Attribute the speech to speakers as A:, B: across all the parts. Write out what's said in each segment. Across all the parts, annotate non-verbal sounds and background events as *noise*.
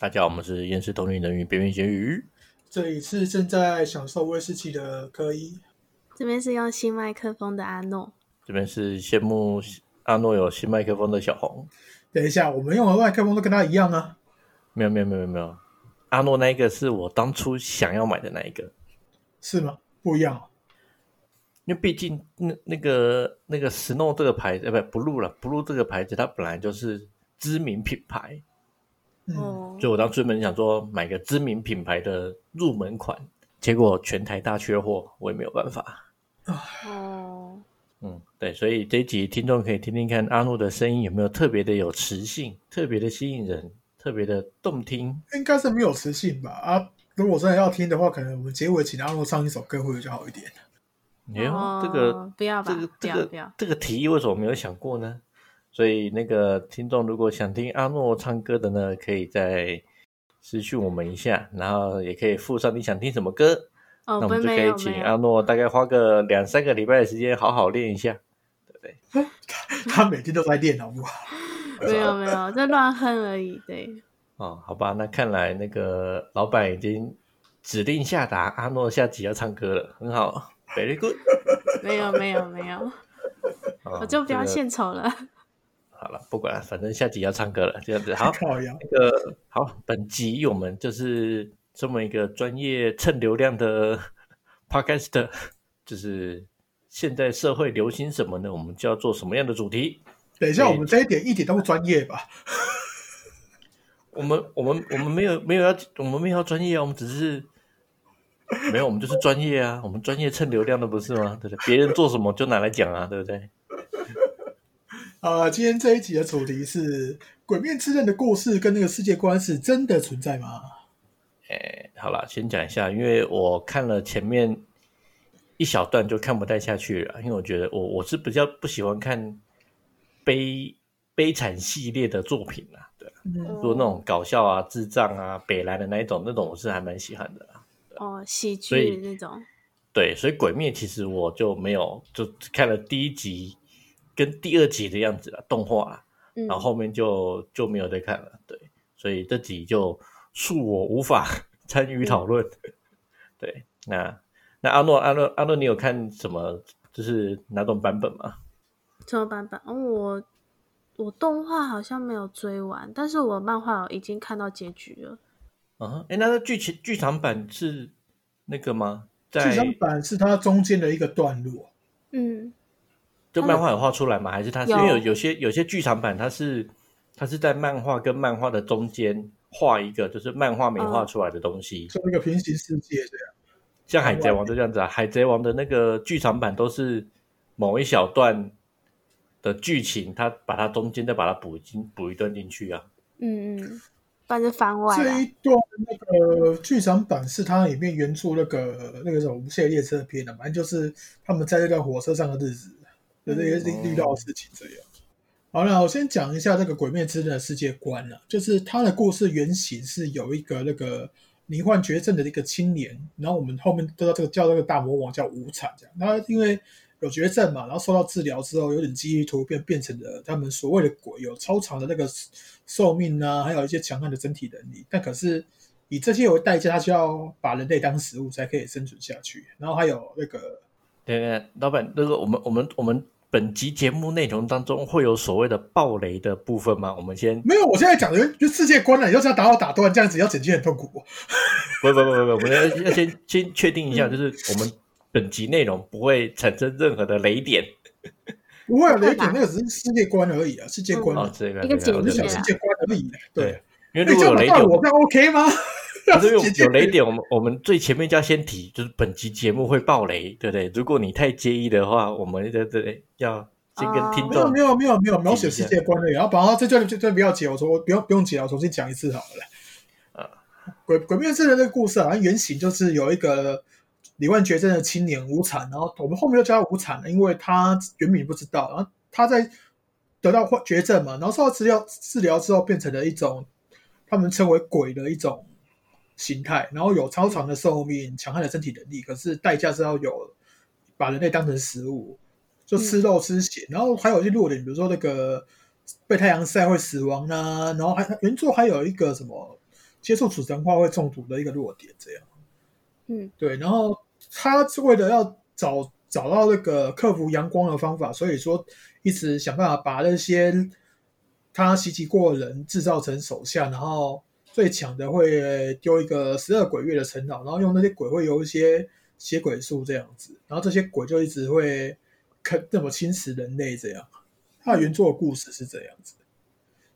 A: 大家好，我们是厌世同龄人与边缘咸鱼。
B: 这里是正在享受威士忌的科一，
C: 这边是用新麦克风的阿诺，
A: 这边是羡慕阿诺有新麦克风的小红。
B: 等一下，我们用的麦克风都跟他一样啊？
A: 没有没有没有没有，阿诺那一个是我当初想要买的那一个，
B: 是吗？不一样，
A: 因为毕竟那那个那个 Snow 这个牌子，呃，不 Blue 了，Blue 这个牌子它本来就是知名品牌，
B: 嗯，
C: 哦，
A: 所以我当初本想说买个知名品牌的入门款，结果全台大缺货，我也没有办法。
C: 哦，
A: 嗯，对，所以这一集听众可以听听看阿诺的声音有没有特别的有磁性，特别的吸引人，特别的动听。
B: 应该是没有磁性吧？啊，如果真的要听的话，可能我们结尾请阿诺唱一首歌会比较好一点。
A: 哎这个
C: 不要吧
A: 这个，这个
C: 要不要，
A: 这个提议为什么没有想过呢？所以那个听众如果想听阿诺唱歌的呢，可以再私讯我们一下，然后也可以附上你想听什么歌，
C: 哦，
A: 那我们就可以请阿诺大概花个两三个礼拜的时间好好练一下。
B: 对不对 *laughs* 他每天都在练，好不好？*laughs*
C: 没有没有，在乱哼而已，对，
A: 哦，好吧，那看来那个老板已经指令下达，阿诺下集要唱歌了，很好，very good。*laughs*
C: 没有没有没有，
A: 哦
C: 我就不要
A: 这个
C: 献丑了，
A: 好了，不管了，反正下集要唱歌了，这样子好。*laughs* 那个好，本集我们就是这么一个专业蹭流量的 *laughs* podcast，就是现在社会流行什么呢？我们就要做什么样的主题？
B: 等一下，我们这一点一点都不专业吧？
A: 我们我们我们没有没有要我们没有要专业啊，我们只是没有，我们就是专业啊，我们专业蹭流量的不是吗？对不对？别人做什么就拿来讲啊，对不对？
B: 呃，今天这一集的主题是《鬼面之刃》的故事跟那个世界观是真的存在吗？
A: 哎，好了，先讲一下，因为我看了前面一小段就看不太下去了，因为我觉得我我是比较不喜欢看悲悲惨系列的作品啊，对，
B: 嗯，
A: 如果那种搞笑啊、智障啊、北来的那一种，那种我是还蛮喜欢的啦。
C: 哦，喜剧那种，
A: 对，所以鬼灭其实我就没有，就只看了第一集跟第二集的样子了，动画啦，
C: 嗯
A: 然后后面就就没有再看了。对，所以这集就恕我无法参与讨论。*laughs* 对，那那阿诺阿诺阿诺，你有看什么？就是哪种版本吗？
C: 什么版本？哦，我我动画好像没有追完，但是我漫画已经看到结局了。
A: 啊，哎，那个剧情剧场版是那个吗？在
B: 剧场版是它中间的一个段落。
C: 嗯，
A: 就漫画有画出来吗？还是它是因为有有些有些剧场版它是它是在漫画跟漫画的中间画一个就是漫画没画出来的东西，
B: 像一个平行世界这样。
A: 像海贼王就这样子啊。海贼王的那个剧场版都是某一小段的剧情，它把它中间再把它补进补一段进去啊。
C: 嗯嗯，不然就番外。
B: 这一段那个剧场版是它里面原著那个那个什么无限列车篇的，反正就是他们在这段火车上的日子的这也
A: 是
B: 遇到的事情这样。好了，我先讲一下这个《鬼灭之刃》的世界观了，就是它的故事原型是有一个那个罹患绝症的一个青年，然后我们后面得到这个叫那个大魔王叫无惨这样，他因为有绝症嘛，然后受到治疗之后有点记忆突变，变成了他们所谓的鬼，有超长的那个寿命啊，还有一些强悍的身体能力。但可是以这些为代价，他需要把人类当食物才可以生存下去。然后还有那个
A: 对对，老板，那个我们我们我们本集节目内容当中会有所谓的暴雷的部分吗？我们先
B: 没有，我现在讲的就世界观了，你就是要打我打断，这样子要剪辑很痛苦。
A: 不不不不不，我们要要先先确定一下，就是我们本集内容不会产生任何的雷点
B: 不会有雷点，那个只是世界观而已啊，世界观啊，，
A: 哦这个
C: 一个
A: 这
B: 我
C: 简介啦
B: 是世界观而已。对，
A: 因为如果有雷点，
B: 我，这样 OK 吗？*laughs*
A: 可是有
B: 姐姐
A: 有雷点，我们我们最前面就要先提，就是本集节目会爆雷，对不对？如果你太介意的话，我们对对对，要先跟听众
B: 没有没有没有没有描写世界观的。然后把它这段这段不要解，我说我不用不用解了，我重新讲一次好了。
A: 啊，
B: 鬼鬼灭之刃这个故事啊，原型就是有一个罹患绝症的青年无惨，然后我们后面又叫他无惨了，因为他原名不知道，然后他在得到患绝症嘛，然后受到治疗治疗之后，变成了一种他们称为鬼的一种形态，然后有超长的寿命、强悍的身体能力，可是代价是要有把人类当成食物，就吃肉吃血，然后还有一些弱点，比如说那个被太阳晒会死亡啊，然后还原作还有一个什么接触储神话会中毒的一个弱点，这样。
C: 嗯
B: 对，然后他是为了要找找到那个克服阳光的方法，所以说一直想办法把那些他袭击过的人制造成手下，然后最强的会丢一个十二鬼月的城堡，然后用那些鬼会有一些血鬼术这样子，然后这些鬼就一直会坑那么侵蚀人类这样。他的原作的故事是这样子，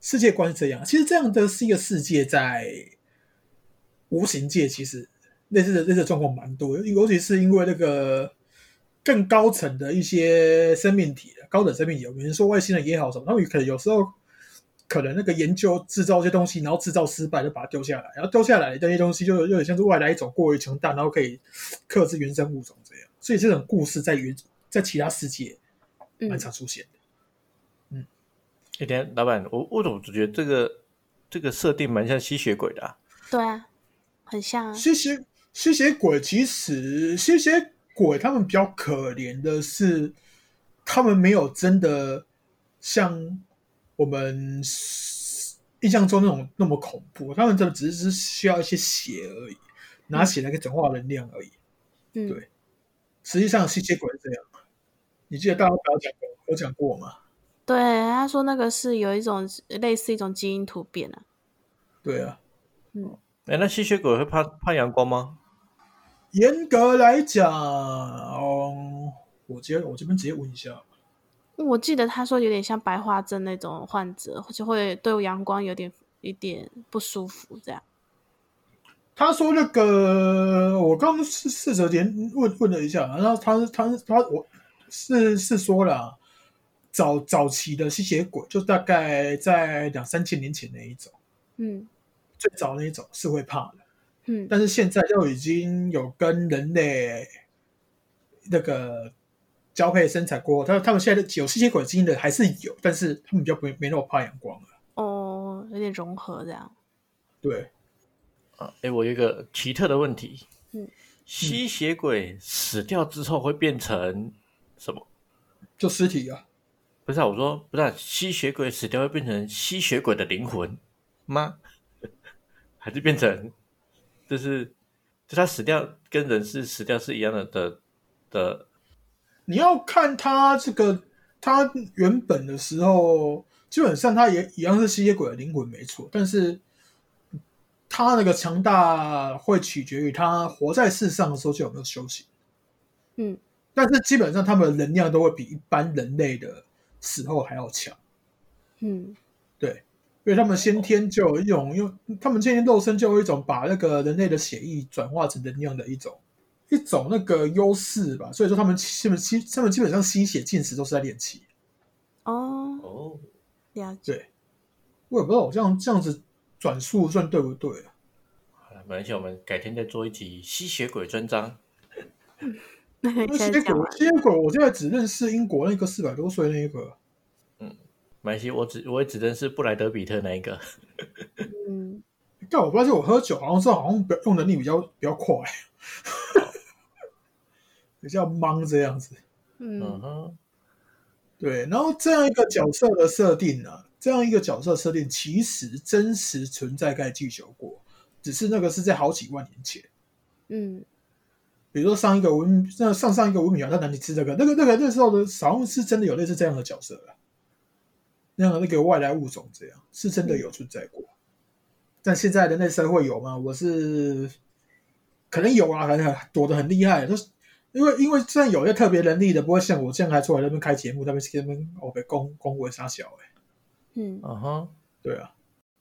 B: 世界观是这样。其实这样的是一个世界在无形界，其实类似的类似的状况蛮多，尤其是因为那个更高层的一些生命体，高等生命体，比如说外星人也好什么，他们可能有时候可能那个研究制造一些东西，然后制造失败就把它丢下来，然后丢下来的这些东西就有点像是外来一种过于强大，然后可以克制原生物种这样。所以这种故事在原在其他世界蛮
C: 嗯，
B: 常出现的。
A: 一天，老板，我我怎么觉得这个这个设定蛮像吸血鬼的、啊？
C: 对啊，很像啊。
B: 吸血吸血鬼其实吸血鬼他们比较可怜的是，他们没有真的像我们印象中那种那么恐怖，他们真的只是需要一些血而已，拿血来给转化能量而已。
C: 嗯，
B: 对实际上吸血鬼是这样，你记得大家有讲过有讲过吗？
C: 对，他说那个是有一种类似一种基因突变啊。
B: 对啊，
C: 嗯，
A: 哎，那吸血鬼会怕怕阳光吗？
B: 严格来讲，嗯，我直接我这边直接问一下。
C: 我记得他说有点像白化症那种患者，就会对阳光有点一点不舒服这样。
B: 他说那个，我刚刚试试着连问问了一下，然后他他他我是是说了，早早期的吸血鬼就大概在两三千年前那一种，
C: 嗯
B: 最早那一种是会怕的，
C: 嗯
B: 但是现在就已经有跟人类那个交配生产过后，他他们现在的有吸血鬼基因的还是有，但是他们比较没没那么怕阳光了。
C: 哦，有点融合这样。
B: 对，
A: 啊，哎，我有一个奇特的问题，
C: 嗯，
A: 吸血鬼死掉之后会变成什么？
B: 就尸体啊，
A: 不是啊，我说不是、啊，吸血鬼死掉会变成吸血鬼的灵魂吗？*laughs* 还是变成就是就他死掉跟人是死掉是一样的的的
B: 你要看他这个，他原本的时候，基本上他也一样是吸血鬼的灵魂，没错。但是他那个强大会取决于他活在世上的时候就有没有修行。
C: 嗯
B: 但是基本上他们的能量都会比一般人类的死后还要强，
C: 嗯
B: 对，因为他们先天就有一种用，他们先天肉身就有一种把那个人类的血液转化成能量的一种一种那个优势吧。所以说他们基本基他们基本上吸血进食都是在练气。
C: 哦，
A: 哦，
C: 了解。
B: 对，我也不知道我这样这样子转述算对不对啊？
A: 好了，没关系，我们改天再做一集吸血鬼专章。*laughs*
B: 吸血鬼吸血鬼，我现在只认识英国那个四百多岁那一个。
A: 没关系，我只我也只认识布莱德比特那一个。
C: 嗯，*laughs*
B: 但我发现我喝酒好像是好像比较用能力比较比较快，比较忙这样子。
A: 嗯
B: 对，然后这样一个角色的设定呢、这样一个角色设定其实真实存在在地球过，只是那个是在好几万年前。
C: 嗯
B: 比如说上一个文，那上上一个文明啊，他哪里吃这个？那个那个那时候的好像是真的有类似这样的角色了，那样的那个外来物种这样是真的有存在过。但现在人类社会有吗？我是可能有啊，可能躲得很厉害，就是因为因为虽然有些特别能力的，不会像我这样还出来那边开节目，那边那边我被攻攻为傻小哎、
C: 嗯
A: 嗯哼，
B: 对啊，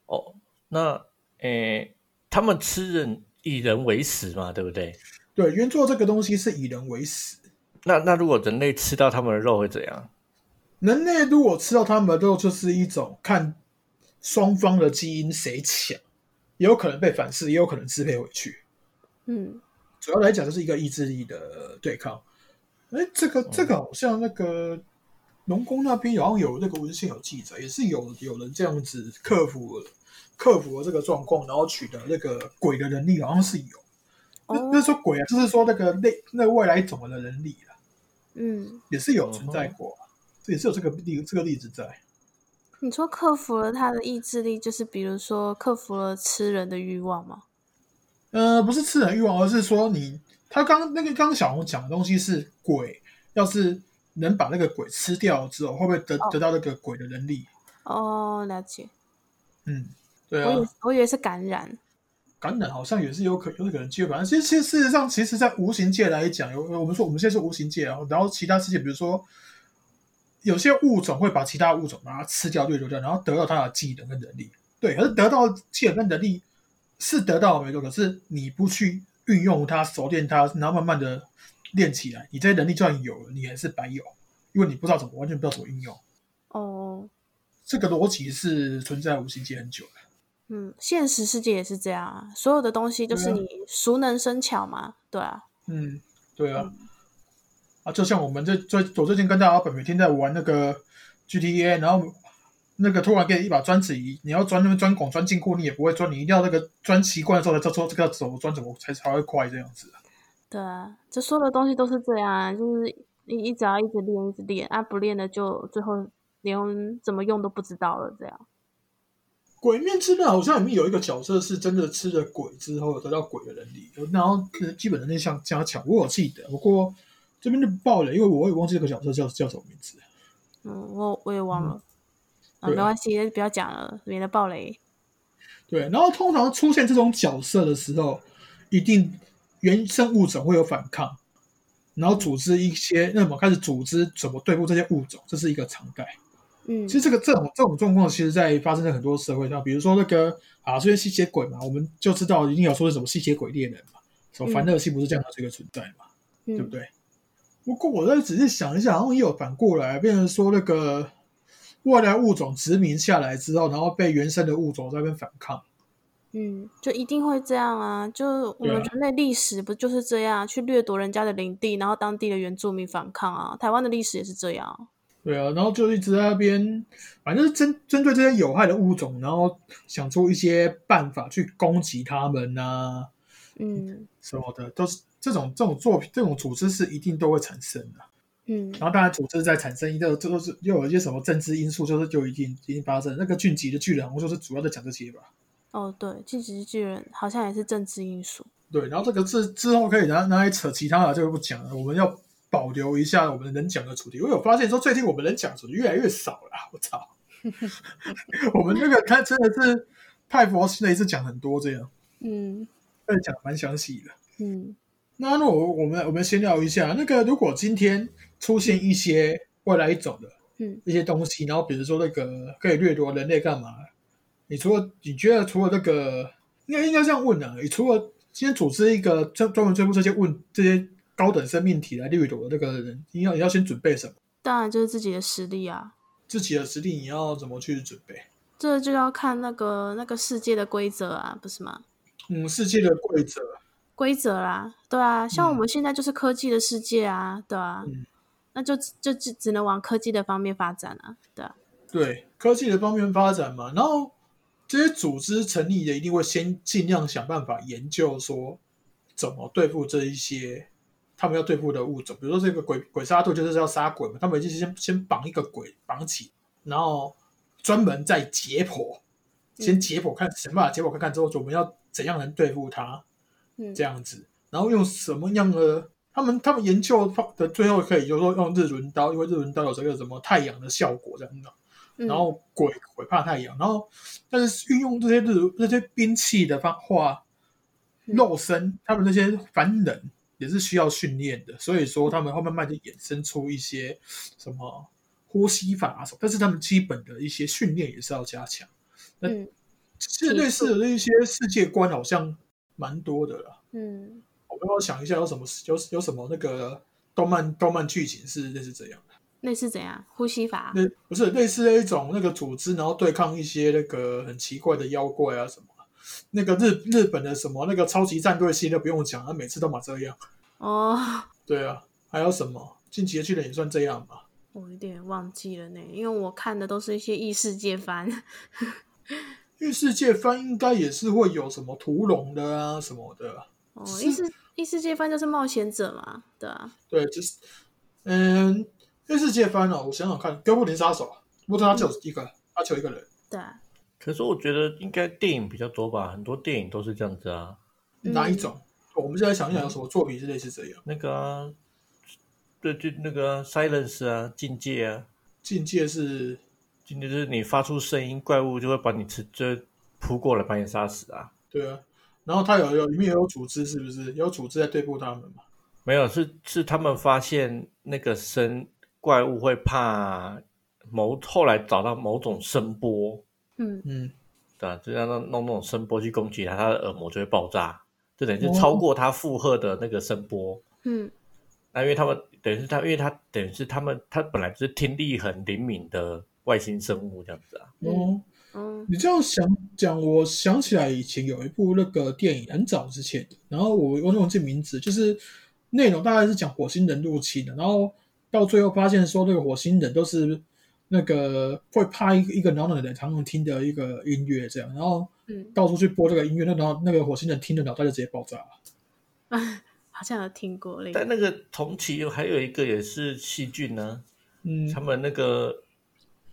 A: 哦，那诶，他们吃人以人为食嘛，对不对？
B: 对，原作这个东西是以人为食，
A: 那那如果人类吃到他们的肉会怎样？
B: 人类如果吃到他们的肉，就是一种看双方的基因谁强，也有可能被反噬，也有可能支配回去。
C: 嗯
B: 主要来讲就是一个意志力的对抗。哎，这个这个好像那个龙宫那边好像有那个文献有记载，也是有有人这样子克服克服了这个状况，然后取得那个鬼的能力，好像是有。那
C: 哦
B: 那说鬼啊，就是说那个那那外来种的能力啊，
C: 嗯
B: 也是有存在过啊，这也是有这个例这个例子在。
C: 你说克服了他的意志力，就是比如说克服了吃人的欲望吗？
B: 呃，不是吃人欲望，而是说你他刚那个刚刚小红讲的东西是鬼，要是能把那个鬼吃掉之后，会不会得、
C: 哦
B: 得到那个鬼的能力？
C: 哦，了解。
B: 嗯，对啊
C: 我以，我以为是感染。
B: 感染好像也是有可有可能机会，反正其实其实事实上，其实在无形界来讲，有我们说我们现在是无形界啊，然后其他世界，比如说有些物种会把其他物种把它吃掉、掠夺掉，然后得到它的技能跟能力。对，可是得到技能跟能力是得到了没错，可是你不去运用它、熟练它，然后慢慢的练起来，你这些能力就算有了，你还是白有，因为你不知道怎么完全不知道怎么运用。
C: 哦，
B: 这个逻辑是存在无形界很久了。
C: 嗯，现实世界也是这样啊，所有的东西就是你熟能生巧嘛，对啊。
B: 嗯，对啊，啊，就像我们这最我最近跟大家本每天在玩那个 GTA，然后那个突然给你一把钻子仪，你要钻那边钻孔钻进库，你也不会钻，你一定要那个钻习惯了之后才知道这个怎么钻怎么才才会快这样子。
C: 对啊，这所有的东西都是这样啊，就是你一直要一直练，一直练啊，不练的就最后连怎么用都不知道了，这样。
B: 鬼面之刃好像里面有一个角色是真的吃了鬼之后得到鬼的能力，然后呃基本能力像加强，我有记得，不过这边就爆了，因为我也忘记这个角色叫叫什么名字。
C: 嗯，我我也忘了，啊，
B: 对
C: 没关系，不要讲了，免得爆雷。
B: 对，然后通常出现这种角色的时候，一定原生物种会有反抗，然后组织一些，那么开始组织怎么对付这些物种，这是一个常态。
C: 嗯
B: 其实这个这种这种状况，其实在发生在很多社会上，比如说那个啊，这些吸血鬼嘛，我们就知道一定要说是什么吸血鬼猎人嘛，什么凡乐西不是这样的这个存在嘛，对不
C: 嗯，
B: 对？不过我再仔细想一下，好像也有反过来，变成说那个外来物种殖民下来之后，然后被原生的物种在那边反抗。
C: 嗯，就一定会这样啊！就我们人类历史不就是这样，去掠夺人家的领地，然后当地的原住民反抗啊。台湾的历史也是这样。
B: 对啊，然后就一直在那边，反正是针针对这些有害的物种，然后想出一些办法去攻击他们呐、
C: 嗯
B: 什么的，都是这种这种作品、这种组织是一定都会产生的。
C: 嗯
B: 然后当然，组织在产生一个，这都是又有一些什么政治因素，就是就一定一定发生。那个晋级的巨人，好像就是主要在讲这些吧。
C: 哦，对，进击的巨人好像也是政治因素。
B: 对，然后这个之之后可以拿拿来扯其他的，就不讲了。我们要保留一下我们能讲的主题。我有发现说，最近我们能讲的主题越来越少了。我操！*laughs* 我们那个他真的是太佛系那，一次讲很多这样，
C: 嗯
B: 但讲得蛮详细的。
C: 嗯
B: 那那我我们我们先聊一下，那个如果今天出现一些外来一种的
C: 嗯
B: 一些东西，然后比如说那个可以掠夺人类干嘛？你除了你觉得除了那个，应该应该这样问啊，你除了今天组织一个专专门追捕这些问这些高等生命体来掠夺的那个人，你要你要先准备什么？
C: 当然就是自己的实力啊。
B: 自己的实力你要怎么去准备？
C: 这就要看那个那个世界的规则啊，不是吗？
B: 嗯，世界的规则，
C: 规则啦，对啊，像我
B: 嗯。
C: 们现在就是科技的世界啊，对啊，
B: 嗯。
C: 那就就只只能往科技的方面发展啊，对啊，
B: 对科技的方面发展嘛，然后这些组织成立的一定会先尽量想办法研究说怎么对付这一些他们要对付的物种，比如说这个鬼鬼杀队就是要杀鬼嘛，他们就是先先绑一个鬼绑起，然后专门在解剖，先解剖看想办法解剖看看之后，我们要怎样能对付它，
C: 嗯，
B: 这样子，然后用什么样的？他们他们研究的最后可以，就是说用日轮刀，因为日轮刀有这个什么太阳的效果这样的。
C: 嗯
B: 然后鬼鬼怕太阳，然后但是运用这些日那些兵器的方化
C: 嗯
B: 肉身，他们那些凡人也是需要训练的，所以说他们会慢慢就衍生出一些什么呼吸法啊什么，但是他们基本的一些训练也是要加强。那
C: 嗯
B: 其实类似的一些世界观好像蛮多的啦。
C: 嗯
B: 我们要想一下有什么有有什么那个动漫动漫剧情是类似这样的。
C: 类似怎样呼吸法？
B: 那不是类似那一种那个组织，然后对抗一些那个很奇怪的妖怪啊什么。那个日日本的什么那个超级战队系列不用讲，他每次都嘛这样。
C: 哦，
B: 对啊，还有什么进击的巨人也算这样吧？
C: 我有点忘记了呢，因为我看的都是一些异世界番。
B: 因为世界番应该也是会有什么屠龙的啊什么的。
C: 哦，
B: 是
C: 异世异世界番就是冒险者嘛，对啊，
B: 对，就是嗯，异世界番哦，我想想看，哥布林杀手，不过它只有一个，他只有一个人。
C: 对啊，
A: 可是我觉得应该电影比较多吧，很多电影都是这样子啊。
B: 哪一种？我们现在想一想，有什么作品是类似这样？
A: 那个啊，对，就那个啊 silence 啊，境界啊，
B: 境界是
A: 境界就是你发出声音，怪物就会把你吃，就扑过来把你杀死啊。
B: 对啊，然后他有有里面也有组织，是不是？有组织在对付他们嘛？
A: 没有，是是他们发现那个声怪物会怕某，后来找到某种声波，
C: 嗯
B: 嗯，
A: 对啊、就让他弄那种声波去攻击他，他的耳膜就会爆炸，就等于是超过他负荷的那个声波。
C: 嗯
A: 那因为他们等于是他，因为他等于是他们，他本来就是听力很灵敏的外星生物这样子啊。
B: 哦，
C: 嗯。
B: 你这样想讲，我想起来以前有一部那个电影，很早之前的，然后我我忘记名字，就是内容大概是讲火星人入侵的，然后到最后发现说那个火星人都是那个会拍一个一个脑脑的人常常听的一个音乐这样，然后
C: 嗯，
B: 到处去播这个音乐，那然后那个火星人听的脑袋就直接爆炸了。
C: 啊 *laughs* 好像有听过嘞，
A: 但那个同期还有一个也是细菌呢、
B: 嗯，
A: 他们那个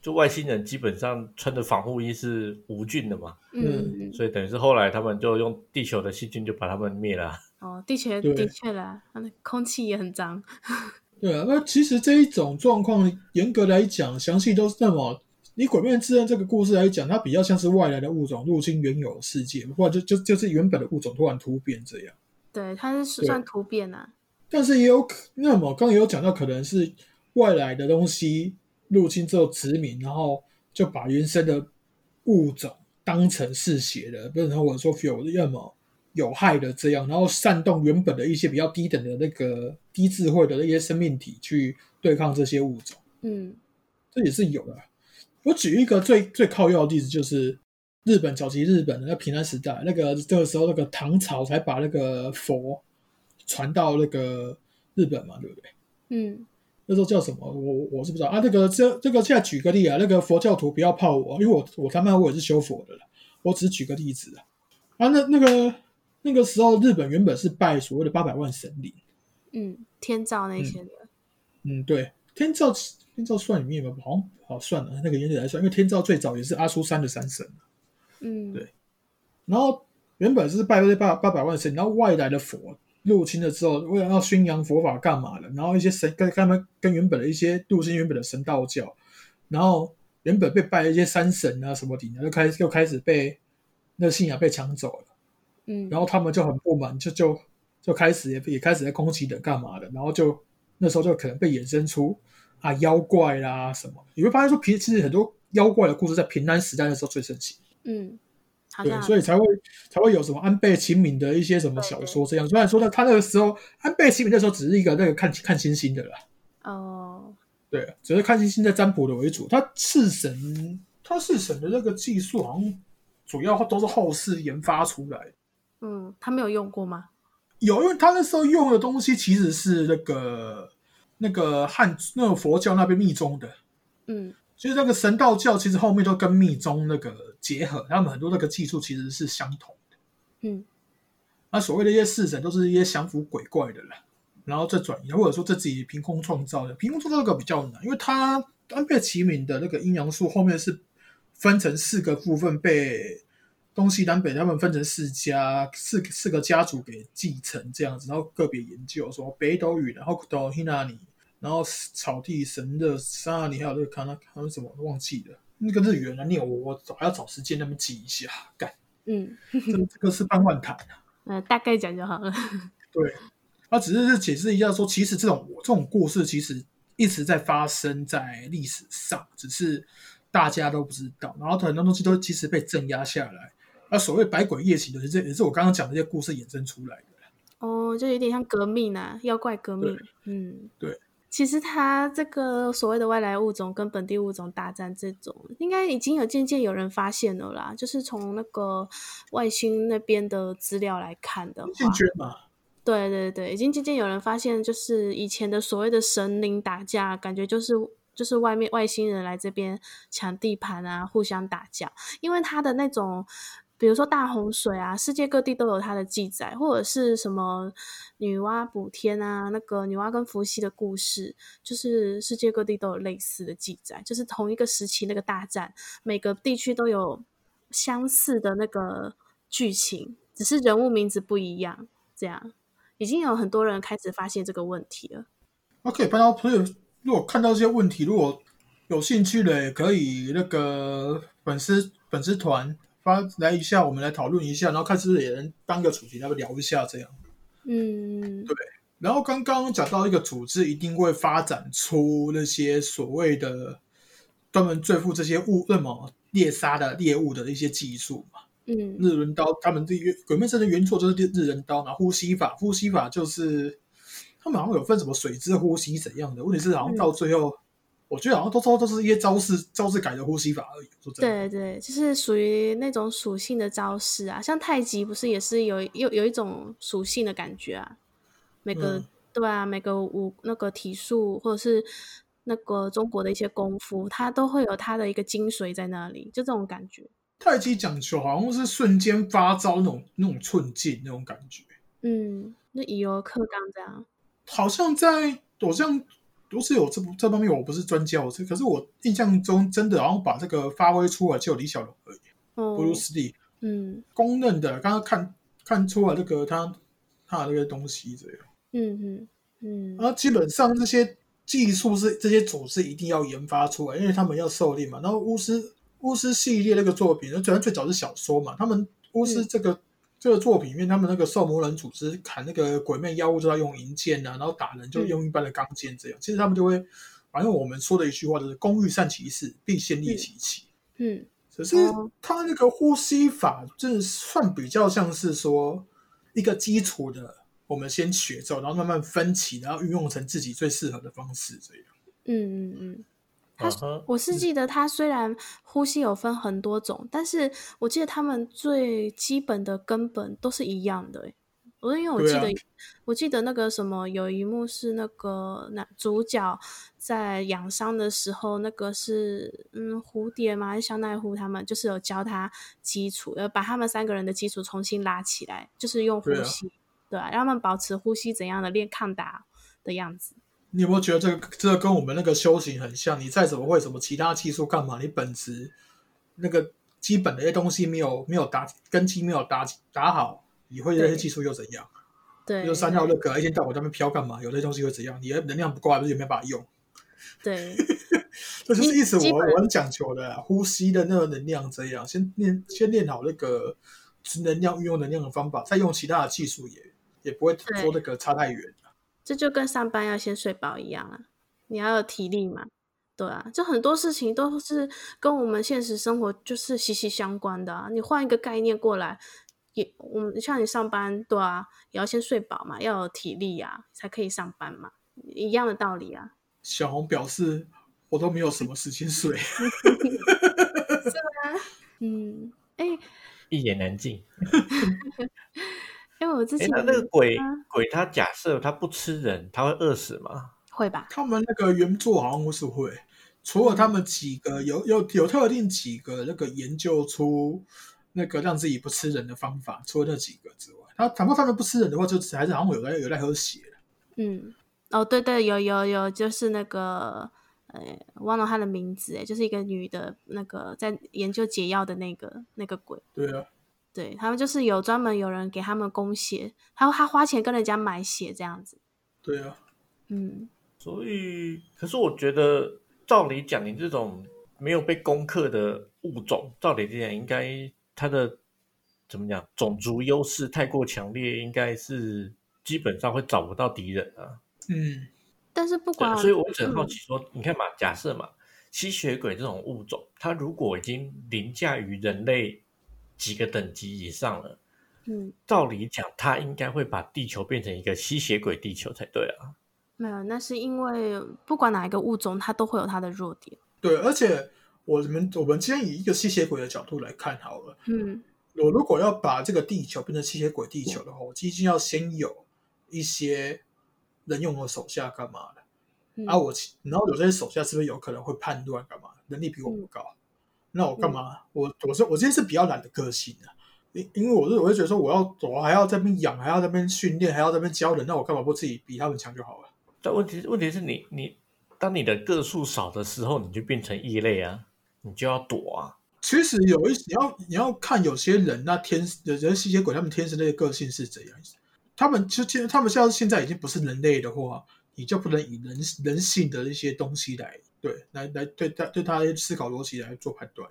A: 就外星人基本上穿的防护衣是无菌的嘛，
C: 嗯嗯
A: 所以等于是后来他们就用地球的细菌就把他们灭了啊。
C: 哦，的确
B: 对
C: 的确啦，那空气也很脏，*laughs*
B: 对啊，那其实这一种状况，严格来讲，详细都是那么。以《鬼面之刃》这个故事来讲，它比较像是外来的物种入侵原有的世界，或者就就就是原本的物种突然突变这样。
C: 对，它是算突变啊，
B: 但是也有可，那么刚刚也有讲到，可能是外来的东西入侵之后殖民，然后就把原生的物种当成嗜血的，不是或者说有要么有害的这样，然后煽动原本的一些比较低等的那个低智慧的那些生命体去对抗这些物种。
C: 嗯
B: 这也是有的。我举一个最最靠右的例子，就是日本早期日本的那平安时代，那个这个时候那个唐朝才把那个佛传到那个日本嘛，对不对？
C: 嗯
B: 那时候叫什么？我我是不知道啊。这个这这个现在举个例啊，那个佛教徒不要泡我，因为我我他妈我也是修佛的了，我只是举个例子啊。啊，那那个那个时候日本原本是拜所谓的八百万神灵，
C: 嗯，天照那些的，
B: 嗯，对，天照天照算里面吗？好像好算了，那个原理来算，因为天照最早也是阿苏山的山神。
C: 嗯
B: 对然后原本是拜这八八百万神，然后外来的佛入侵了之后，为了要宣扬佛法干嘛的？然后一些神跟跟他们跟原本的一些入侵原本的神道教，然后原本被拜的一些山神啊什么的，就开始又开始被那个信仰被抢走了，
C: 嗯，
B: 然后他们就很不满，就就就开始也也开始在攻击的干嘛的，然后就那时候就可能被衍生出啊妖怪啦什么，你会发现说平其实很多妖怪的故事在平安时代的时候最盛行。
C: 嗯，好
B: 对，所以才会才会有什么安倍晴明的一些什么小说这样。虽然说呢，他那个时候安倍晴明那时候只是一个那个看看星星的啦，
C: 哦，
B: 对，只是看星星在占卜的为主。他弑神，他弑神的那个技术好像主要都是后世研发出来的。
C: 嗯，他没有用过吗？
B: 有，因为他那时候用的东西其实是那个那个汉那个佛教那边密宗的，
C: 嗯
B: 其实那个神道教其实后面都跟密宗那个结合，他们很多那个技术其实是相同的。
C: 嗯
B: 那所谓的一些式神都是一些降服鬼怪的啦，然后再转移，或者说这自己凭空创造的。凭空创造这个比较难，因为它安倍齐明的那个阴阳术后面是分成四个部分，被东西南北他们分成四家四四个家族给继承这样子，然后个别研究说北斗语，然后斗 Hinani，然后草地神的沙尼，还有那个看那还有什么忘记了。那个日语很难念，我我找还要找时间那么记一下，干，
C: 嗯，
B: 这这个是半万谈啊。*laughs*
C: 嗯，大概讲就好了。*laughs*
B: 对，他只是是解释一下说，其实这种这种故事其实一直在发生在历史上，只是大家都不知道，然后很多东西都其实被镇压下来。那所谓百鬼夜行的，这也是我刚刚讲的这些故事衍生出来的。
C: 哦，就有点像革命啊，妖怪革命。嗯，
B: 对。
C: 其实它这个所谓的外来物种跟本地物种大战这种，应该已经有渐渐有人发现了啦。就是从那个外星那边的资料来看的话，对对对，已经渐渐有人发现，就是以前的所谓的神灵打架，感觉就是就是外面外星人来这边抢地盘啊，互相打架。因为他的那种比如说大洪水啊，世界各地都有它的记载，或者是什么女娲补天啊，那个女娲跟伏羲的故事，就是世界各地都有类似的记载，就是同一个时期那个大战，每个地区都有相似的那个剧情，只是人物名字不一样。这样已经有很多人开始发现这个问题了。
B: OK，大家朋友，如果看到这些问题，如果有兴趣的，也可以那个粉丝粉丝团。发来一下，我们来讨论一下，然后看是不是也能当个主题，来聊一下这样。
C: 嗯，
B: 对。然后刚刚讲到一个组织一定会发展出那些所谓的专门对付这些物那么猎杀的猎物的一些技术嘛。
C: 嗯，
B: 日轮刀，他们这原鬼面神的原作就是日轮刀，然后呼吸法，呼吸法就是他们好像有分什么水之呼吸怎样的，问题是好像到最后。我觉得好像都都都是一些招式招式改的呼吸法而已。
C: 对对，就是属于那种属性的招式啊，像太极不是也是有有有一种属性的感觉啊？每个对啊，每个武那个体术或者是那个中国的一些功夫，它都会有它的一个精髓在那里，就这种感觉。
B: 太极讲求好像是瞬间发招那种那种寸劲那种感觉。
C: 嗯，那以柔克刚这样。
B: 好像在好像。都是有这部这方面，我不是专家，我是可是我印象中真的好像把这个发挥出来，就李小龙而已。布鲁斯利，
C: 嗯，
B: 公认的，刚刚看看出来这个他他的那个东西这样。
C: 嗯嗯嗯。
B: 然后基本上这些技术是这些组织一定要研发出来，因为他们要狩猎嘛。然后巫师巫师系列那个作品，那主要最早是小说嘛，他们巫师这个。这个作品里面，他们那个兽魔人组织砍那个鬼魅妖物，就要用银剑啊，然后打人就用一般的钢剑这样。其实他们就会，反正我们说的一句话就是“工欲善其事，必先利其器”。
C: 嗯，
B: 可是他那个呼吸法，就是算比较像是说一个基础的，我们先学之后，然后慢慢分歧，然后运用成自己最适合的方式这样。
C: 嗯嗯嗯。他我是记得，他虽然呼吸有分很多种，但是我记得他们最基本的根本都是一样的。我因为我记得，我记得那个什么，有一幕是那个男主角在养伤的时候，那个是嗯蝴蝶吗？还是香奈乎？他们就是有教他基础，呃，把他们三个人的基础重新拉起来，就是用呼吸，对啊，让他们保持呼吸怎样的练抗打的样子。
B: 你有没有觉得这个这个跟我们那个修行很像？你再怎么会什么其他技术干嘛？你本质那个基本的一些东西没有没有打根基没有打打好，你会那些技术又怎样？
C: 对，
B: 就山药那个一天到晚在那边飘干嘛？有些东西会怎样？你的能量不够，还不是也没办法用？
C: 对，*laughs*
B: 这就是意思。我我很讲求的，呼吸的那个能量这样，先练先练好那个能量运用能量的方法，再用其他的技术也也不会说那个差太远。
C: 这就跟上班要先睡饱一样啊，你要有体力嘛，对啊，就很多事情都是跟我们现实生活就是息息相关的啊。你换一个概念过来，也我们像你上班，对啊，也要先睡饱嘛，要有体力啊，才可以上班嘛，一样的道理啊。
B: 小红表示，我都没有什么时间睡，*laughs* 是
C: 吗？嗯，哎，
A: 一言难尽。*laughs*
C: 因为我之前
A: 那那个鬼鬼，他假设他不吃人，他会饿死吗？
C: 会吧。
B: 他们那个原作好像不是会，除了他们几个有有有特定几个那个研究出那个让自己不吃人的方法，除了那几个之外，他倘若他们不吃人的话，就还是好像有在有在喝血
C: 嗯，哦，对对，有有有，就是那个呃，忘了他的名字，哎，就是一个女的，那个在研究解药的那个那个鬼。
B: 对啊。
C: 对他们就是有专门有人给他们供血，他他花钱跟人家买血这样子。
B: 对啊，
C: 嗯，
A: 所以可是我觉得，照理讲，你这种没有被攻克的物种，照理讲应该它的怎么讲，种族优势太过强烈，应该是基本上会找不到敌人啊。
B: 嗯，
C: 但是不管，
A: 所以我很好奇说，你看嘛，假设嘛，吸血鬼这种物种，它如果已经凌驾于人类。几个等级以上了，
C: 嗯，
A: 照理讲，它应该会把地球变成一个吸血鬼地球才对啊。
C: 没有，那是因为不管哪一个物种，它都会有它的弱点。
B: 对，而且我们我们今天以一个吸血鬼的角度来看好了，
C: 嗯，
B: 我如果要把这个地球变成吸血鬼地球的话，我毕竟要先有一些人用我手下干嘛的啊？我然后有这些手下是不是有可能会判断干嘛？能力比我们高？那我干嘛？我我是我今天是比较懒的个性的，因因为我是我会觉得说，我要我还要这边养，还要这边训练，还要这边教人，那我干嘛不自己比他们强就好了？
A: 但问题问题是你你当你的个数少的时候，你就变成异类啊，你就要躲啊。
B: 其实有一你要你要看有些人那天有些吸血鬼他们天生那个个性是怎样，他们就其实他们像现在已经不是人类的话，你就不能以人人性的一些东西来对来来对他对他思考逻辑来做判断。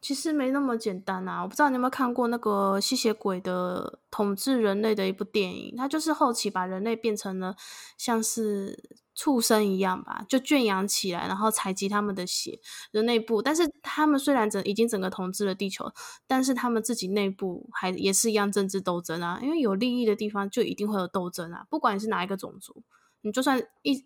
C: 其实没那么简单啊！我不知道你有没有看过那个吸血鬼的统治人类的一部电影，它就是后期把人类变成了像是畜生一样吧，就圈养起来，然后采集他们的血，人内部。但是他们虽然整已经整个统治了地球，但是他们自己内部还也是一样政治斗争啊，因为有利益的地方就一定会有斗争啊，不管你是哪一个种族，你就算一。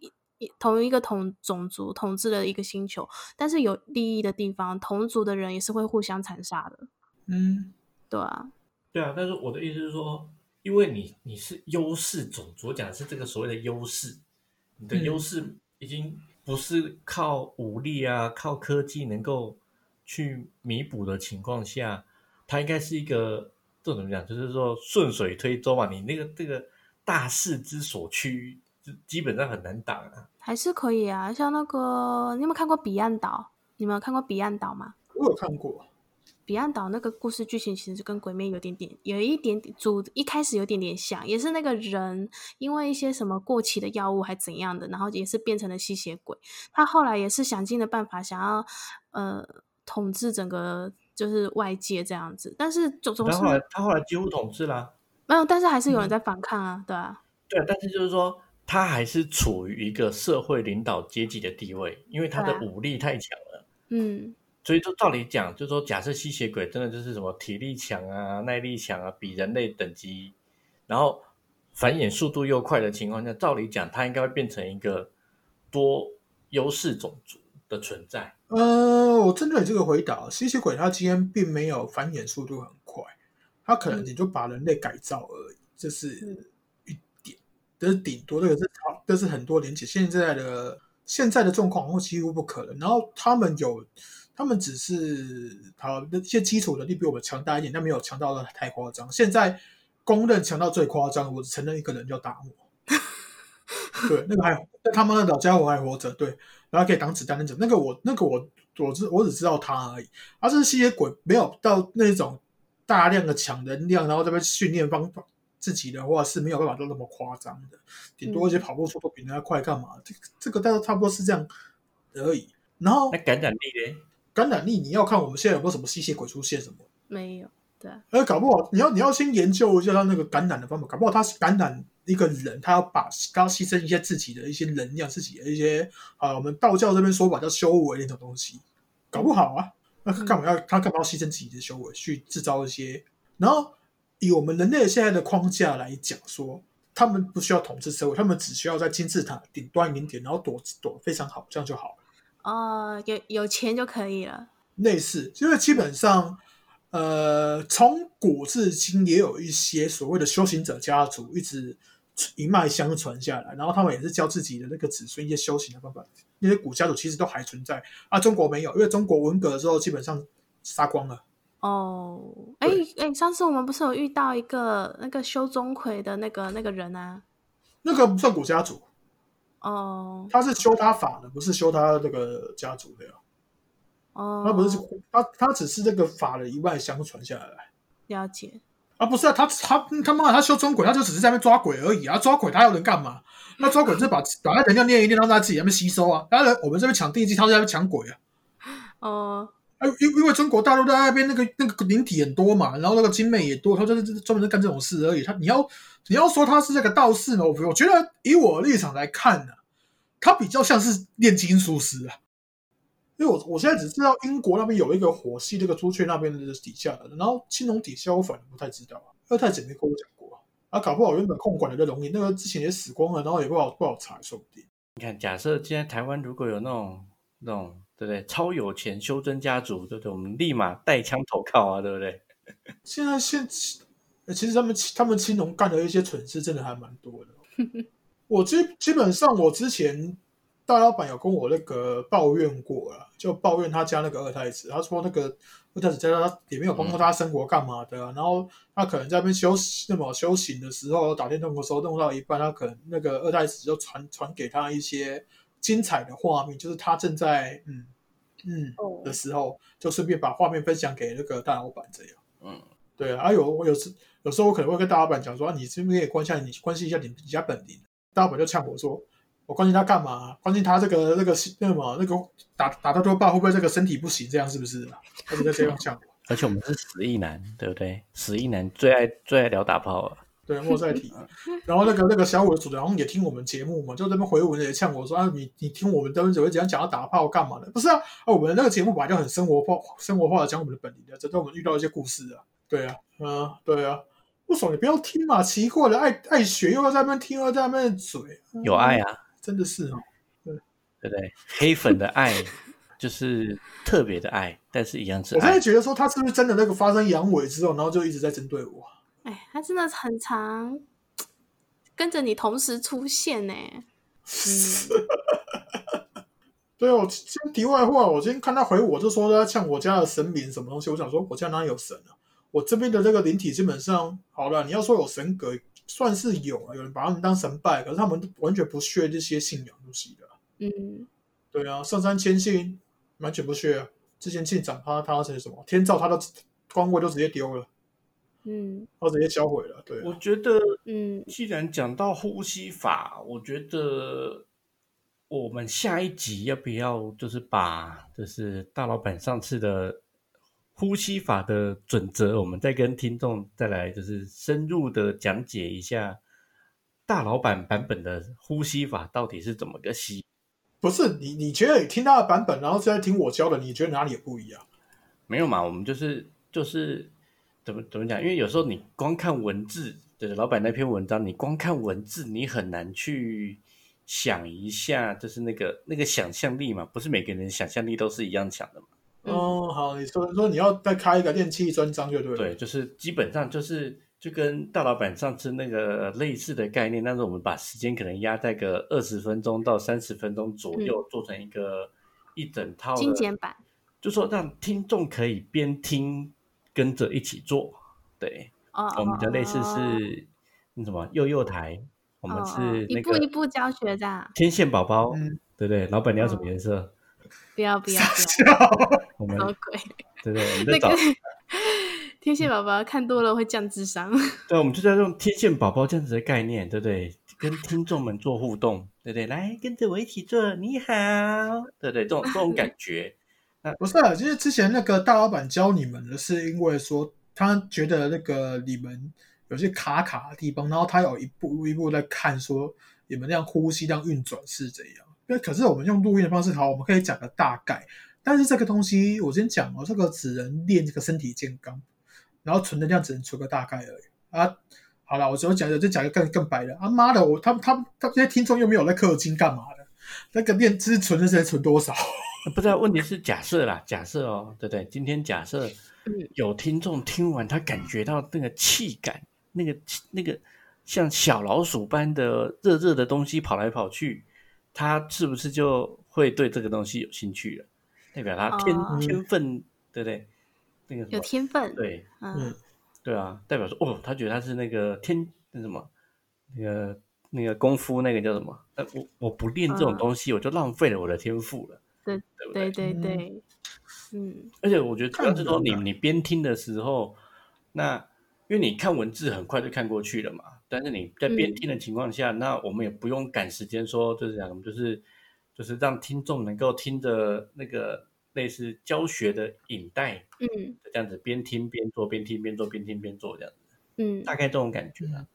C: 同一个同种族统治的一个星球，但是有利益的地方，同族的人也是会互相残杀的。
B: 嗯，
C: 对啊，
A: 对啊。但是我的意思是说，因为你你是优势种族，讲的是这个所谓的优势，你的优势已经不是靠武力啊、靠科技能够去弥补的情况下，它应该是一个这怎么讲？就是说顺水推舟嘛，你那个这个大势之所趋。基本上很难挡啊，
C: 还是可以啊。像那个，你有没有看过《彼岸岛》？你们有看过《彼岸岛》吗？
B: 我有看过《
C: 彼岸岛》那个故事剧情，其实跟《鬼灭》有点点，有一点点主一开始有点点像，也是那个人因为一些什么过期的药物还怎样的，然后也是变成了吸血鬼。他后来也是想尽了办法，想要呃统治整个就是外界这样子，但是总总是
A: 他后来他后来几乎统治了，
C: 没有，但是还是有人在反抗啊，对啊，
A: 对，但是就是说。他还是处于一个社会领导阶级的地位，因为他的武力太强了。
C: 嗯，
A: 所以就照理讲，就说假设吸血鬼真的就是什么体力强啊、耐力强啊，比人类等级，然后繁衍速度又快的情况下，照理讲，他应该会变成一个多优势种族的存在。
B: 呃，我针对这个回答，吸血鬼他今天并没有繁衍速度很快，他可能也就把人类改造而已，就是。这是顶多，这个是好，这是很多年前现在的现在的状况，或几乎不可能。然后他们有，他们只是好那些基础能力比我们强大一点，但没有强到的太夸张。现在公认强到最夸张，我只承认一个人叫达摩，对，那个还他们的老家伙还活着，对，然后可以挡子弹那种。那个我那个我我只我只知道他而已。而这是吸血鬼，没有到那种大量的抢能量，然后这边训练方法。自己的话是没有办法做那么夸张的，顶多一些跑步速度比人家快，干嘛？这这个大概差不多是这样而已。然后
A: 那感染力呢？
B: 感染力你要看我们现在有没有什么吸血鬼出现什么？
C: 没有，对。
B: 而搞不好你要你要先研究一下他那个感染的方法，搞不好他是感染一个人，他要把他要牺牲一些自己的一些能量，自己的一些啊，我们道教这边说法叫修为那种东西，搞不好啊，那干嘛要他干嘛要牺牲自己的修为去制造一些，然后。以我们人类现在的框架来讲，说他们不需要统治社会，他们只需要在金字塔顶端一点点，然后躲躲非常好，这样就好了。
C: 哦，有有钱就可以了。
B: 类似，因为基本上，呃，从古至今也有一些所谓的修行者家族一直一脉相传下来，然后他们也是教自己的那个子孙一些修行的方法。那些古家族其实都还存在啊，中国没有，因为中国文革的时候基本上杀光了。
C: 哦，哎哎，上次我们不是有遇到一个那个修钟馗的那个那个人啊？
B: 那个不算古家族
C: 哦，
B: 他是修他法的，不是修他那个家族的呀。
C: 哦，
B: 他不是他，他只是这个法的一脉相传下来。
C: 了解
B: 啊，不是啊，他他他妈他修钟馗，他就只是在那边抓鬼而已啊！抓鬼他要能干嘛？那抓鬼就是把把他能量念一念，让他自己那边吸收啊。当然，我们这边抢地基，他在那边抢鬼啊。
C: 哦。
B: 因因为中国大陆在那边那个那个灵体很多嘛，然后那个精美也多，他就是专门在干这种事而已。他你要你要说他是那个道士呢，我我觉得以我的立场来看呢，他比较像是炼金术师啊。因为我我现在只知道英国那边有一个火系这个朱雀那边的底下的，然后青龙底下我反而不太知道啊。二太姐没跟我讲过啊，搞不好原本控管的那龙眼那个之前也死光了，然后也不好不好查，说不定。
A: 你看，假设今天台湾如果有那种那种。对不对？超有钱修真家族，对不对？我们立马带枪投靠啊，对不对？
B: 现在现其实他们他们青龙干的一些蠢事，真的还蛮多的。*laughs* 我基基本上，我之前大老板有跟我那个抱怨过了，就抱怨他家那个二太子，他说那个二太子家他也没有帮过他生活干嘛的，然后他可能在那边休息，那么修行的时候打电动的时候弄到一半，他可能那个二太子就传传给他一些精彩的画面，就是他正在嗯嗯的时候，就顺便把画面分享给那个大老板这样。嗯，对啊，有我有时有时候我可能会跟大老板讲说，你是不是可以关心你关心一下你你家本领？大老板就呛我说。我关心他干嘛？关心他这个那个那什么那个打打到多爆会不会这个身体不行？这样是不是？他就在这样呛我。*laughs*
A: 而且我们是死意男，对不对？死意男最爱最爱聊打炮了。
B: 对，*laughs* 莫再提。然后那个那个小五的主好像也听我们节目嘛，就这边回文也呛我说啊，你你听我们这边只会怎样讲到打炮干嘛的？不是啊，啊，我们那个节目本来就很生活化，生活化的讲我们的本领的，只是我们遇到一些故事啊。对啊，嗯，对啊，不爽你不要听嘛，奇怪了，爱爱学又要在那边听，又在那边嘴，
A: 有爱啊。
B: 真的是哦，
A: 对对对，黑粉的爱 *laughs* 就是特别的爱，但是一样是。
B: 我现在觉得说他是不是真的那个发生阳痿之后，然后就一直在针对我？
C: 哎，他真的很长，跟着你同时出现呢。*laughs*
B: 对我先题外话，我今天看他回我，就说他像我家的神明什么东西，我想说我家哪有神啊？我这边的这个灵体基本上好了，你要说有神格。算是有啊，有人把他们当神拜，可是他们完全不屑这些信仰东西的。嗯，对啊，上山谦信完全不屑。之前进长他他是什么天照，他的官位都直接丢了。嗯，他直接销毁了。对，
A: 我觉得，嗯，既然讲到呼吸法，我觉得我们下一集要不要就是把就是大老板上次的。呼吸法的准则，我们再跟听众再来就是深入的讲解一下大老板版本的呼吸法到底是怎么个吸？
B: 不是你，你觉得你听他的版本，然后再听我教的，你觉得哪里不一样？
A: 没有嘛，我们就是就是怎么怎么讲？因为有时候你光看文字，就是老板那篇文章，你光看文字，你很难去想一下，就是那个那个想象力嘛，不是每个人想象力都是一样强的嘛。
B: 哦，好，你说说你要再开一个练气专章就对了。
A: 对，就是基本上就是就跟大老板上次那个类似的概念，但是我们把时间可能压在个二十分钟到三十分钟左右，做成一个一整套
C: 精简版，
A: 就说让听众可以边听跟着一起做。对，我们的类似是那什么幼幼台，我们是
C: 一步一步教学的
A: 天线宝宝，对不对？老板你要什么颜色？
C: 不要不要不要！什么鬼？
A: 对对，那个 *laughs*
C: 天线宝宝看多了会降智商。*laughs*
A: 对，我们就在用天线宝宝这样子的概念，对不对？跟听众们做互动，对不对？来跟着我一起做，你好，对对，这种这种感觉。
B: 不是，就是之前那个大老板教你们的是因为说他觉得那个你们有些卡卡的地方，然后他有一步一步在看，说你们那样呼吸、那样运转是怎样。那可是我们用录音的方式，好，我们可以讲个大概。但是这个东西，我先讲哦，这个只能练这个身体健康，然后存能量只能存个大概而已啊。好了，我只要讲的，就讲个更更白的。啊妈的，我他他他这些听众又没有在氪金干嘛的？那个练是存的是存多少？
A: 不知道，问题是假设啦，假设哦，对不对？今天假设有听众听完，他感觉到那个气感，那个那个像小老鼠般的热热的东西跑来跑去。他是不是就会对这个东西有兴趣了？代表他天天分，对不对？那个
C: 有天分，
A: 对，嗯，对啊，代表说哦，他觉得他是那个天那什么，那个那个功夫那个叫什么？呃，我我不练这种东西，我就浪费了我的天赋了。
C: 对，对对对对，嗯。
A: 而且我觉得主要是说，你你边听的时候，那因为你看文字很快就看过去了嘛。但是你在边听的情况下，那我们也不用赶时间说，就是讲，就是就是让听众能够听着那个类似教学的影带，嗯，这样子边听边做，边听边做，边听边做这样子，嗯，大概这种感觉啊。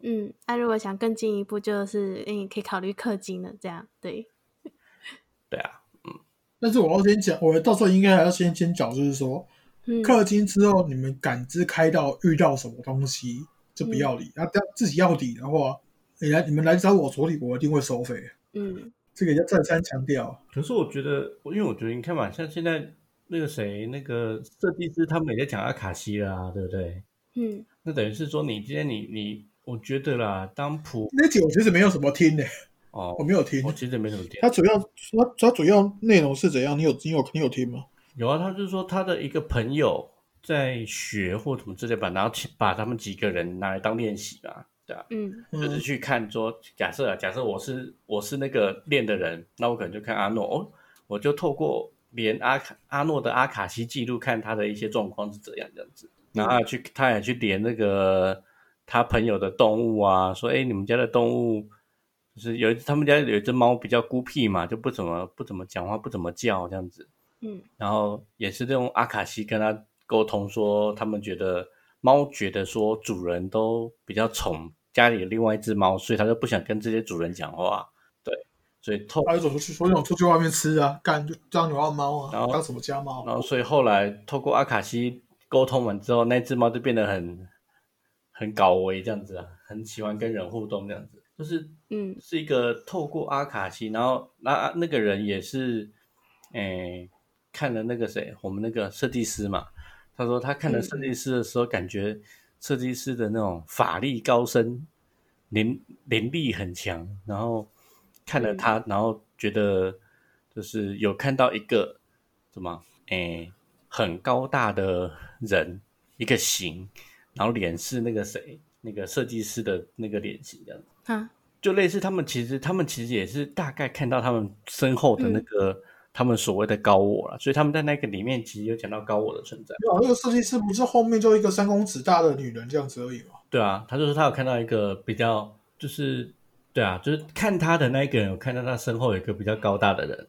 C: 嗯，那如果想更进一步，就是你可以考虑氪金的这样，对，*laughs*
A: 对啊，嗯。
B: 但是我要先讲，我到时候应该还要先先讲，就是说，氪金之后你们感知开到遇到什么东西。就不要理，那要自己要理的话，你来你们来找我处理，我一定会收费。嗯，这个要再三强调。
A: 可是我觉得，因为我觉得你看嘛，像现在那个谁，那个设计师他们也在讲阿卡西啦，对不对？嗯，那等于是说，你今天你你，我觉得啦，当普
B: 那集我其实没有什么听的，
A: 哦，
B: 我没有听，
A: 我其实没怎么听。
B: 他主要他他主要内容是怎样？你有你有你有听吗？
A: 有啊，他就是说他的一个朋友在学或什么之类吧，然后把他们几个人拿来当练习吧，对啊，
C: 嗯，
A: 就是去看说，假设啊，假设我是我是那个练的人，那我可能就看阿诺哦，我就透过连阿卡阿诺的阿卡西记录看他的一些状况是怎样这样子，然后去他也去连那个他朋友的动物啊，说哎，你们家的动物就是有一他们家有一只猫比较孤僻嘛，就不怎么不怎么讲话，不怎么叫这样子。
C: 嗯，
A: 然后也是用阿卡西跟他沟通，说他们觉得猫觉得说主人都比较宠家里的另外一只猫，所以他就不想跟这些主人讲话。对，所以透
B: 他就走出去，所以种出去外面吃啊，干就当流浪猫啊，然后当什么家猫。
A: 然后所以后来透过阿卡西沟通完之后，那只猫就变得很很高危这样子啊，很喜欢跟人互动这样子，就是
C: 嗯，
A: 是一个透过阿卡西，然后那那个人也是，诶。看了那个谁，我们那个设计师嘛，他说他看了设计师的时候，感觉设计师的那种法力高深，灵灵力很强，然后看了他，然后觉得就是有看到一个什么，哎，很高大的人，一个形，然后脸是那个谁，那个设计师的那个脸型这样，
C: 啊，
A: 就类似他们其实他们其实也是大概看到他们身后的那个。他们所谓的高我了，所以他们在那个里面其实有讲到高我的存在。
B: 有那个设计师不是后面就一个三公尺大的女人这样子而已吗？
A: 对啊，他就是他有看到一个比较，就是对啊，就是看他的那一个人有看到他身后有一个比较高大的人，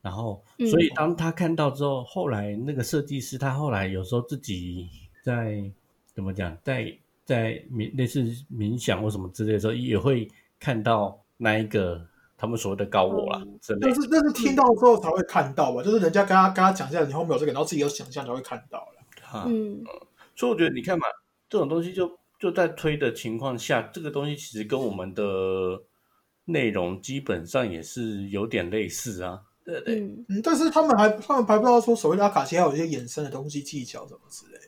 A: 然后所以当他看到之后，后来那个设计师他后来有时候自己在怎么讲，在在冥类似冥想或什么之类的时候，也会看到那一个。他们所谓的高我啦，
B: 但是但是听到之后才会看到吧？就是人家跟他跟他讲一下，你后面有这个，然后自己有想象才会看到
A: 了。嗯，所以我觉得你看嘛，这种东西就就在推的情况下，这个东西其实跟我们的内容基本上也是有点类似啊。对对，
B: 嗯，但是他们还他们还不知道说所谓的阿卡西还有一些衍生的东西、技巧什么之类的。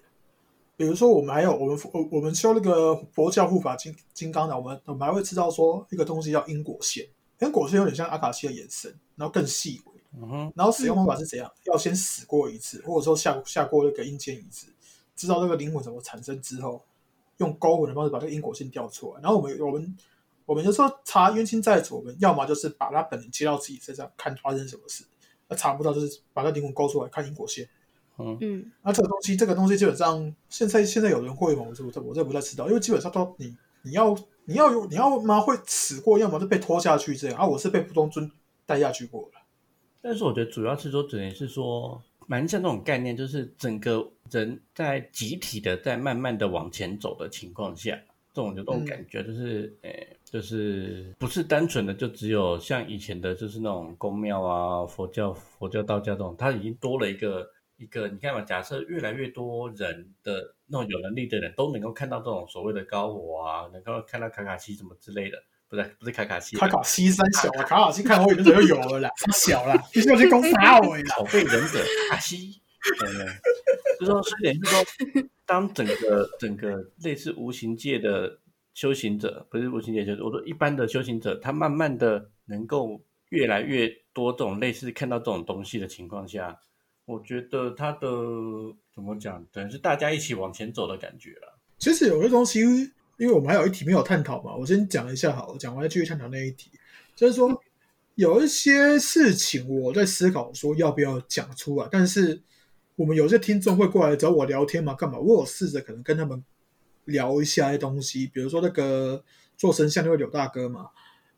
B: 比如说，我们还有我们我我们修那个佛教护法金金刚的，我们我们还会知道说一个东西叫因果线。因果线有点像阿卡西的延伸，然后更细微。嗯哼。然后使用方法是怎样？要先死过一次，或者说下下过那个阴间一次，知道这个灵魂怎么产生之后，用勾魂的方式把这个因果线调出来。然后我们我们我们有时候查冤亲债主，我们要么就是把他本人接到自己身上看发生什么事，那查不到就是把他灵魂勾出来看因果线。
C: 嗯嗯。
B: 那这个东西，这个东西基本上现在现在有人会吗？我这我这我这不太知道，因为基本上都你你要。你要有，你要么会死过，要么就被拖下去这样啊。我是被普通尊带下去过了。
A: 但是我觉得主要是说，只能是说，蛮像那种概念，就是整个人在集体的在慢慢的往前走的情况下，这种有这种感觉，就是诶，就是不是单纯的就只有像以前的，就是那种宫庙啊、佛教、佛教、道教这种，它已经多了一个。一个，你看嘛，假设越来越多人的那种有能力的人都能够看到这种所谓的高我啊，能够看到卡卡西什么之类的，不是不是卡卡西，
B: 卡卡西三小啊，卡卡西看我眼睛就有了啦，小了，必须要去攻杀我
A: 啦，*laughs* 宝贝忍者卡西，就说虽然是说，当整个整个类似无形界的修行者，不是无形界，就是我说一般的修行者，他慢慢的能够越来越多这种类似看到这种东西的情况下。我觉得他的怎么讲，等于是大家一起往前走的感觉了。
B: 其实有些东西，因为我们还有一题没有探讨嘛，我先讲一下好，讲完再继续探讨那一题。就是说，有一些事情我在思考，说要不要讲出来。但是我们有些听众会过来找我聊天嘛，干嘛？我有试着可能跟他们聊一下东西，比如说那个做神像那位柳大哥嘛，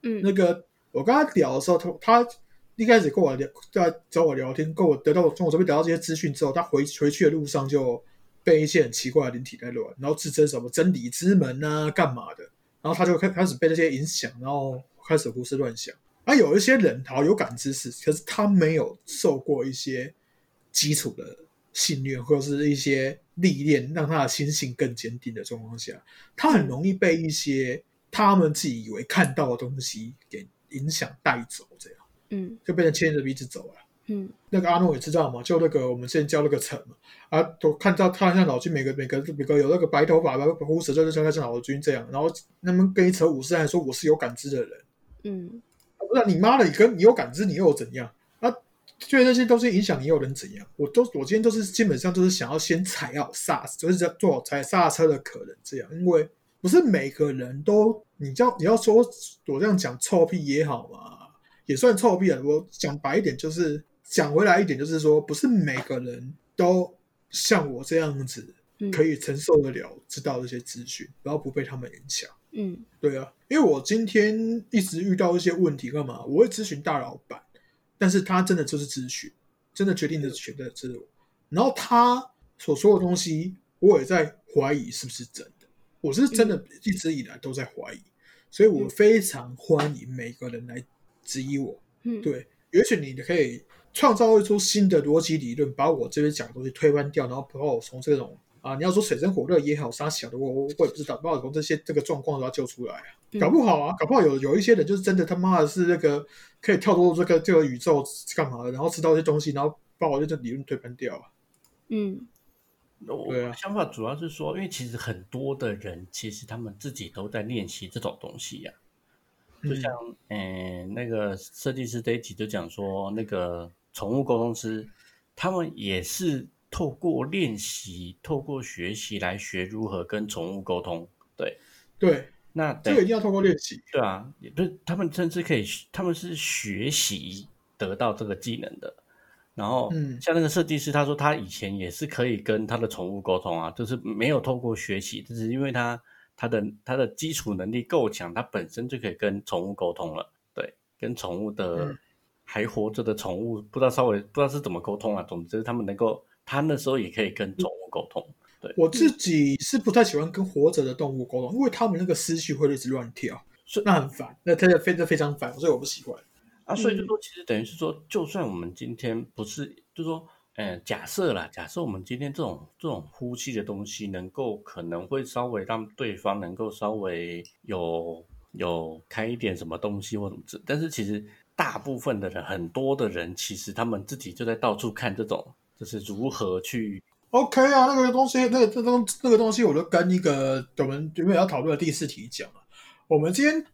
C: 嗯，
B: 那个我跟他聊的时候，他他。一开始跟我聊，在找我聊天，跟我得到从我这边得到这些资讯之后，他回回去的路上就被一些很奇怪的灵体在乱，然后自称什么真理之门啊，干嘛的？然后他就开开始被这些影响，然后开始胡思乱想。而有一些人，他有感知识，可是他没有受过一些基础的信念或者是一些历练，让他的心性更坚定的状况下，他很容易被一些他们自己以为看到的东西给影响带走，这样。
C: 嗯，
B: 就变成牵着鼻子走了。
C: 嗯，
B: 那个阿诺也知道嘛，就那个我们之前教那个陈嘛，啊，都看到他像老君，每个每个每个有那个白头发、白胡子，就是像像老君这样。然后他们跟一扯武士，还说我是有感知的人。
C: 嗯，
B: 那你妈的，你跟你有感知，你又怎样？啊，对那些东西影响你又能怎样？我都我今天都是基本上都是想要先踩好刹，就是在做好踩刹车的可能这样，因为不是每个人都你叫你要说我这样讲臭屁也好嘛，也算臭屁了。我讲白一点就是讲回来一点就是说，不是每个人都像我这样子可以承受得了知道这些资讯，然后不被他们影响。
C: 嗯，
B: 对啊，因为我今天一直遇到一些问题，干嘛？我会咨询大老板，但是他真的就是咨询，真的决定的选择是我。然后他所说的东西，我也在怀疑是不是真的。我是真的一直以来都在怀疑，所以我非常欢迎每个人来质疑我。
C: 嗯，
B: 对，也许你可以创造一出新的逻辑理论，把我这边讲的东西推翻掉，然后把我从这种。啊，你要说水深火热也好，啥小的我我我也不知道，不知道从这些这个状况都要救出来啊，搞不好啊，搞不好有有一些人就是真的他妈的是那个可以跳脱这个这个宇宙干嘛的，然后知道一些东西，然后把我这理论推翻掉啊。
C: 嗯，
A: 我想法主要是说，因为其实很多的人其实他们自己都在练习这种东西呀，就像嗯那个设计师这一集就讲说，那个宠物沟通师他们也是。透过练习，透过学习来学如何跟宠物沟通。对，
B: 对，
A: 那
B: 这个一定要透过练习。
A: 对啊，不是他们甚至可以，他们是学习得到这个技能的。然后，嗯，像那个设计师，他说他以前也是可以跟他的宠物沟通啊，就是没有透过学习，只是因为他他的他的基础能力够强，他本身就可以跟宠物沟通了。对，跟宠物的还活着的宠物，不知道稍微不知道是怎么沟通啊。总之，他们能够。他那时候也可以跟宠物沟通。对
B: 我自己是不太喜欢跟活着的动物沟通，因为他们那个思绪会一直乱跳，所以那很烦，那真的非常非常烦，所以我不喜欢。
A: 啊，所以就说，其实等于是说，就算我们今天不是，就说，嗯，假设啦，假设我们今天这种这种呼气的东西，能够可能会稍微让对方能够稍微有有开一点什么东西或什么之，但是其实大部分的人，很多的人，其实他们自己就在到处看这种。就是如何去？*laughs*
B: OK 啊，那个东西，那个这东那个东西，我就跟一个我们准备要讨论的第四题讲了。我们今天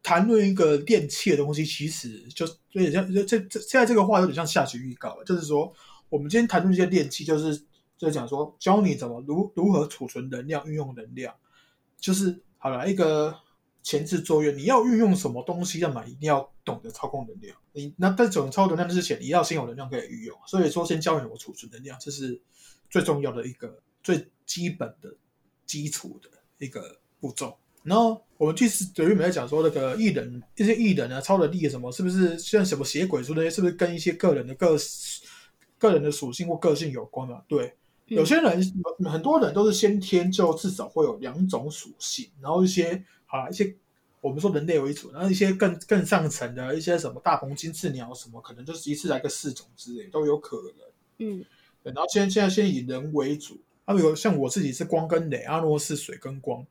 B: 谈论一个电器的东西，其实就有点像这这现在这个话有点像下集预告。就是说，我们今天谈论这些电器，就是就是讲说教你怎么如如何储存能量、运用能量。就是好了，一个前置作业，你要运用什么东西，要么一定要懂得操控能量。你那在总操能量之前，你要先有能量可以运用，所以说先教你怎么储存能量，这是最重要的一个最基本的基础的一个步骤。然后我们其实等于我们在讲说那个艺人一些艺人啊，超能力什么，是不是像什么邪鬼说那些，是不是跟一些个人的个个人的属性或个性有关嘛？对，有些人很多人都是先天就至少会有两种属性，然后一些啊一些。我们说人类为主，然后一些更更上层的一些什么大鹏金翅鸟什么，可能就是一次来个四种之类都有可能。
C: 嗯，
B: 对。然后现在现在先以人为主，还有像我自己是光跟雷，阿诺是水跟光。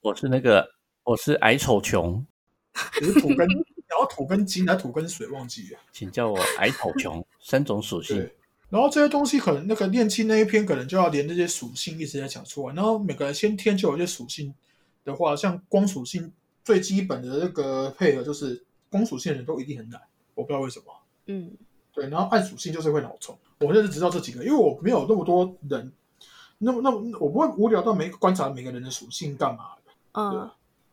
A: 我是那个我是矮丑穷，
B: 你是土跟然后土跟金，还土跟水忘记了，
A: 请叫我矮丑穷，三种属性。
B: 然后这些东西可能那个练气那一篇可能就要连这些属性一直在讲出来，然后每个人先天就有一些属性的话，像光属性。最基本的那个配合就是光属性的人都一定很懒，我不知道为什么。
C: 嗯，
B: 对，然后暗属性就是会脑冲。我就是知道这几个，因为我没有那么多人，那么那么我不会无聊到每观察每个人的属性干嘛的。
C: 嗯，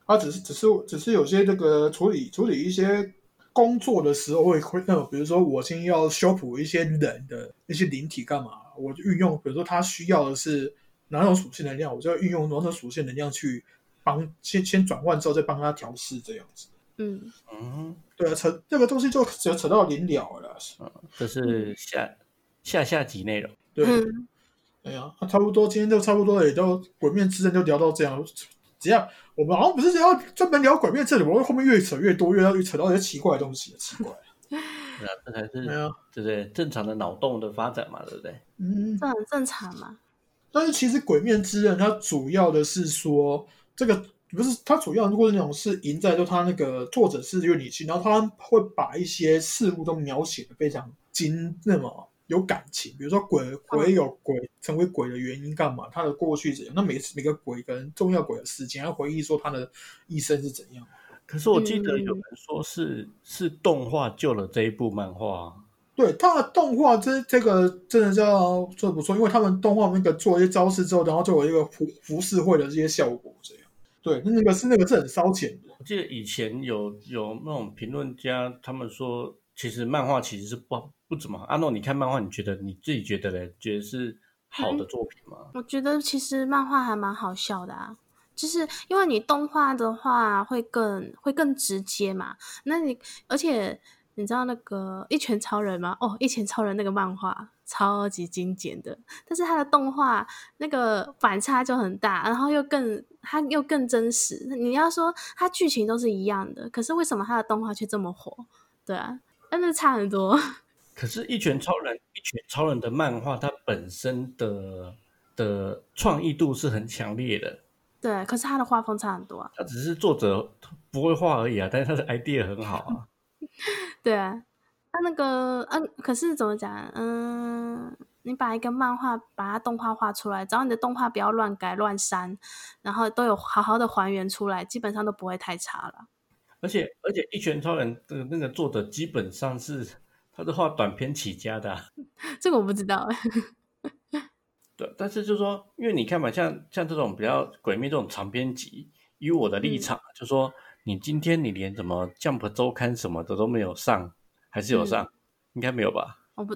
B: 他只是只是只是有些这个处理处理一些工作的时候会会，那比如说我先要修补一些人的一些灵体干嘛，我就运用，比如说他需要的是哪种属性能量，我就要运用哪种属性能量去。帮先先转换之后再帮他调试这样子，
C: 嗯。
A: 嗯，
B: 对啊，扯这个东西就只要扯到临了了，
A: 嗯，这是下下下集内容，
B: 对，哎呀，那差不多今天就差不多也都鬼面之刃就聊到这样，只要我们好像不是要专门聊鬼面这里，我们后面越扯越多，越要越扯到一些奇怪的东西，奇怪，*laughs*
A: 对啊，这才是对不对？正常的脑洞的发展嘛，对不对？
B: 嗯，
C: 这很正常嘛。
B: 但是其实鬼面之刃它主要的是说。这个不是它主要，如果是那种是赢在，就它那个作者是有理性，然后他会把一些事物都描写的非常精，那么有感情。比如说鬼鬼有鬼成为鬼的原因干嘛？他的过去怎样？那每次每个鬼跟重要鬼的事情，要回忆说他的一生是怎样。
A: 可是我记得有人说是是动画救了这一部漫画。
B: 对，他的动画这这个真的叫做不错，因为他们动画那个做一些招式之后，然后就有一个服服饰会的这些效果，这样。对，那个是那个是很烧钱的。
A: 我记得以前有有那种评论家，他们说其实漫画其实是不不怎么好。阿诺，你看漫画，你觉得你自己觉得嘞？觉得是好的作品吗？
C: 我觉得其实漫画还蛮好笑的啊，就是因为你动画的话会更会更直接嘛，那你而且。你知道那个一拳超人吗？哦，一拳超人那个漫画超级精简的，但是它的动画那个反差就很大，然后又更它又更真实。你要说它剧情都是一样的，可是为什么它的动画却这么火？对啊，但是差很多。
A: 可是，一拳超人一拳超人的漫画，它本身的的创意度是很强烈的。
C: 对，可是他的画风差很多啊。
A: 它只是作者不会画而已啊，但是他的 idea 很好啊。*laughs*
C: 对啊，他那个嗯，可是怎么讲？嗯，你把一个漫画把它动画画出来，只要你的动画不要乱改乱删，然后都有好好的还原出来，基本上都不会太差了。
A: 而且而且，一拳超人的那个作者基本上是他是画短篇起家的，*laughs*
C: 这个我不知道。*laughs*
A: 对，但是就是说，因为你看嘛，像像这种比较鬼灭这种长篇集，以我的立场，就说。你今天你连什么《Jump》周刊什么的都没有上，还是有上？应该没有吧？
C: 我不，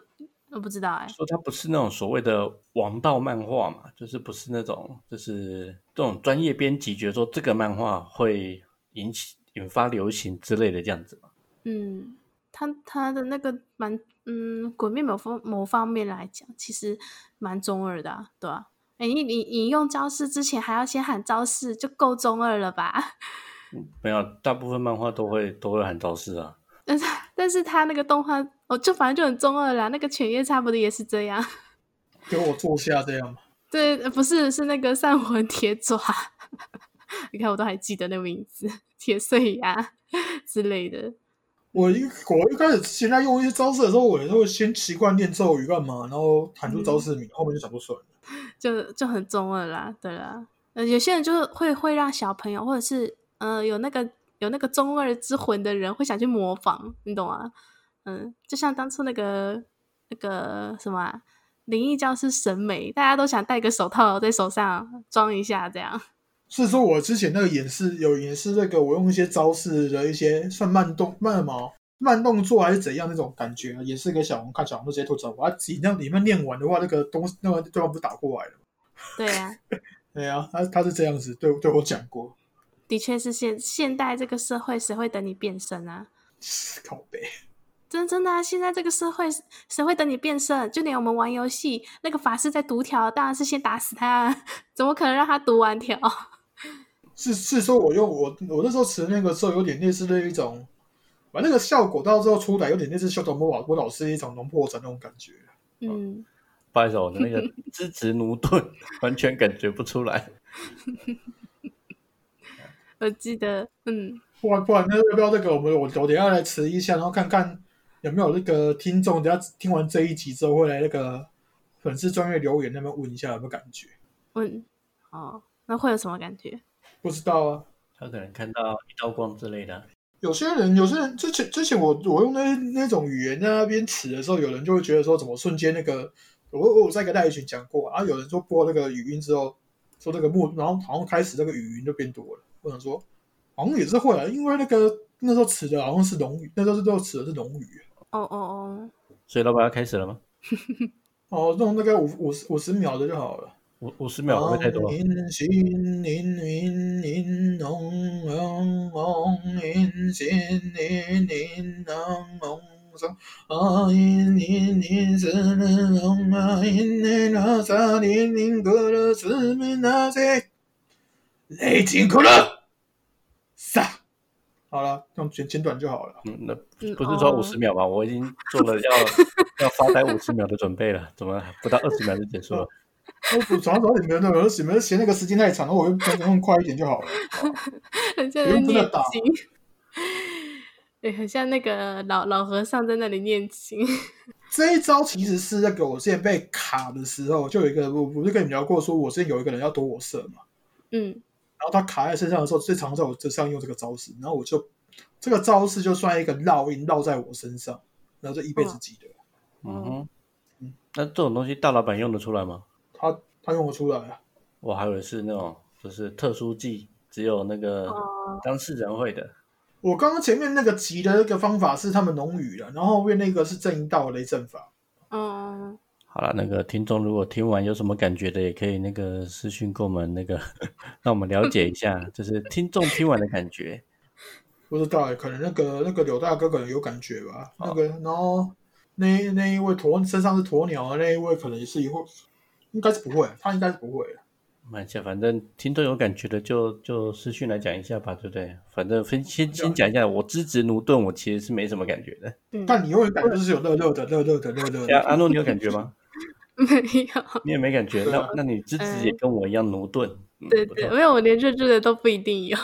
C: 我不知道哎。
A: 说它不是那种所谓的王道漫画嘛，就是不是那种，就是这种专业编辑觉得说这个漫画会引起引发流行之类的这样子嘛？
C: 嗯，他他的那个蛮嗯，鬼灭某方某方面来讲，其实蛮中二的，对吧？哎，你你你用招式之前还要先喊招式，就够中二了吧？*laughs*
A: 没有，大部分漫画都会都会喊招式啊。
C: 但是，但是他那个动画，哦，就反正就很中二啦。那个犬夜差不多也是这样。*laughs*
B: 给我坐下这样吗？
C: 对，不是，是那个散魂铁爪。*laughs* 你看，我都还记得那名字，铁碎牙之类的。
B: 我一我一开始现在用一些招式的时候，我也会先习惯念咒语干嘛，然后喊出招式名，后面就想不出来了。
C: 就就很中二啦，对啦。呃，有些人就是会会让小朋友或者是。嗯，有那个有那个中二之魂的人会想去模仿，你懂吗？嗯，就像当初那个那个什么灵异教师审美，大家都想戴个手套在手上装一下，这样。
B: 是说，我之前那个演示有演示那个，我用一些招式的一些算慢动慢毛慢动作还是怎样那种感觉，也是给小红看，小红直接吐槽，我自己那里面念完的话，那个东那个对方不是打过来了吗？
C: 对呀，*laughs*
B: 对呀，他他是这样子对对我讲过。
C: 的确是现现代这个社会，谁会等你变身啊？*laughs*
B: 靠背，
C: 真真的啊！现在这个社会，谁会等你变身？就连我们玩游戏，那个法师在读条，当然是先打死他，*laughs* 怎么可能让他读完条？
B: 是是说，我用我我那时候持那个时候，有点类似的一种，把那个效果到时候出来，有点类似修头魔法我老师一种龙破斩那种感觉。
C: 嗯，
A: 不好意思，我的那个支持奴钝，完全感觉不出来。*laughs*
C: 我记得，嗯，
B: 不然不然，那要不要那个？我们我我等下来迟一下，然后看看有没有那个听众，等下听完这一集之后，会来那个粉丝专业留言那边问一下有没有感觉？
C: 问哦，那会有什么感觉？
B: 不知道啊，
A: 他可能看到一道光之类的。
B: 有些人，有些人之前之前我我用那那种语言在那边词的时候，有人就会觉得说，怎么瞬间那个我我在跟大群讲过啊，有人说播那个语音之后，说那个木，然后好像开始那个语音就变多了。我想说，好像也是会啊，因为那个那时候词的好像是龙语，那时候是都词的是龙语。
C: 哦哦哦，
A: 所以老板要开始了吗？*laughs*
B: 哦，弄那个五五十五十秒的就好了。
A: 五五十秒会太多。
B: 雷霆可乐，杀！好了，用简简短就好了。
A: 嗯，那不是说五十秒吗？我已经做了要 *laughs* 要发呆五十秒的准备了，怎么不到二十秒就结束了？
B: 我补找找你们的，有你们嫌那个时间太长，我用用快一点就好了。*laughs*
C: 很像在念经，对，很像那个老老和尚在那里念经。*laughs*
B: 这一招其实是那个我之前被卡的时候，就有一个我不是跟你聊过，说我之前有一个人要躲我色嘛？
C: 嗯。
B: 然后他卡在身上的时候，最常在我身上用这个招式，然后我就这个招式就算一个烙印烙在我身上，然后就一辈子记得。
A: 嗯哼，那这种东西大老板用得出来吗？
B: 他他用得出来啊。
A: 我还以为是那种就是特殊技，只有那个当事人会的。
B: 我刚刚前面那个急的那个方法是他们农语的，然后后面那个是正一道雷阵法。
C: 嗯。
A: 好了，那个听众如果听完有什么感觉的，也可以那个私信给我们那个，*laughs* 让我们了解一下，就是听众听完的感觉。*laughs*
B: 不知道，可能那个那个柳大哥可能有感觉吧。那个，然后那那一位鸵身上是鸵鸟的那一位，可能也是以后应该是不会，他应该是不会。
A: 慢下，反正听众有感觉的就就私讯来讲一下吧，对不对？反正分先先讲一下，我支持奴顿，我其实是没什么感觉的。
B: 但你永远感觉就是有热热的、热热的、热热的。
A: 阿诺，你有感觉吗？
C: 没有，
A: 你也没感觉。那那你支持也跟我一样奴顿。
C: 对对，没有，我连热热的都不一定有。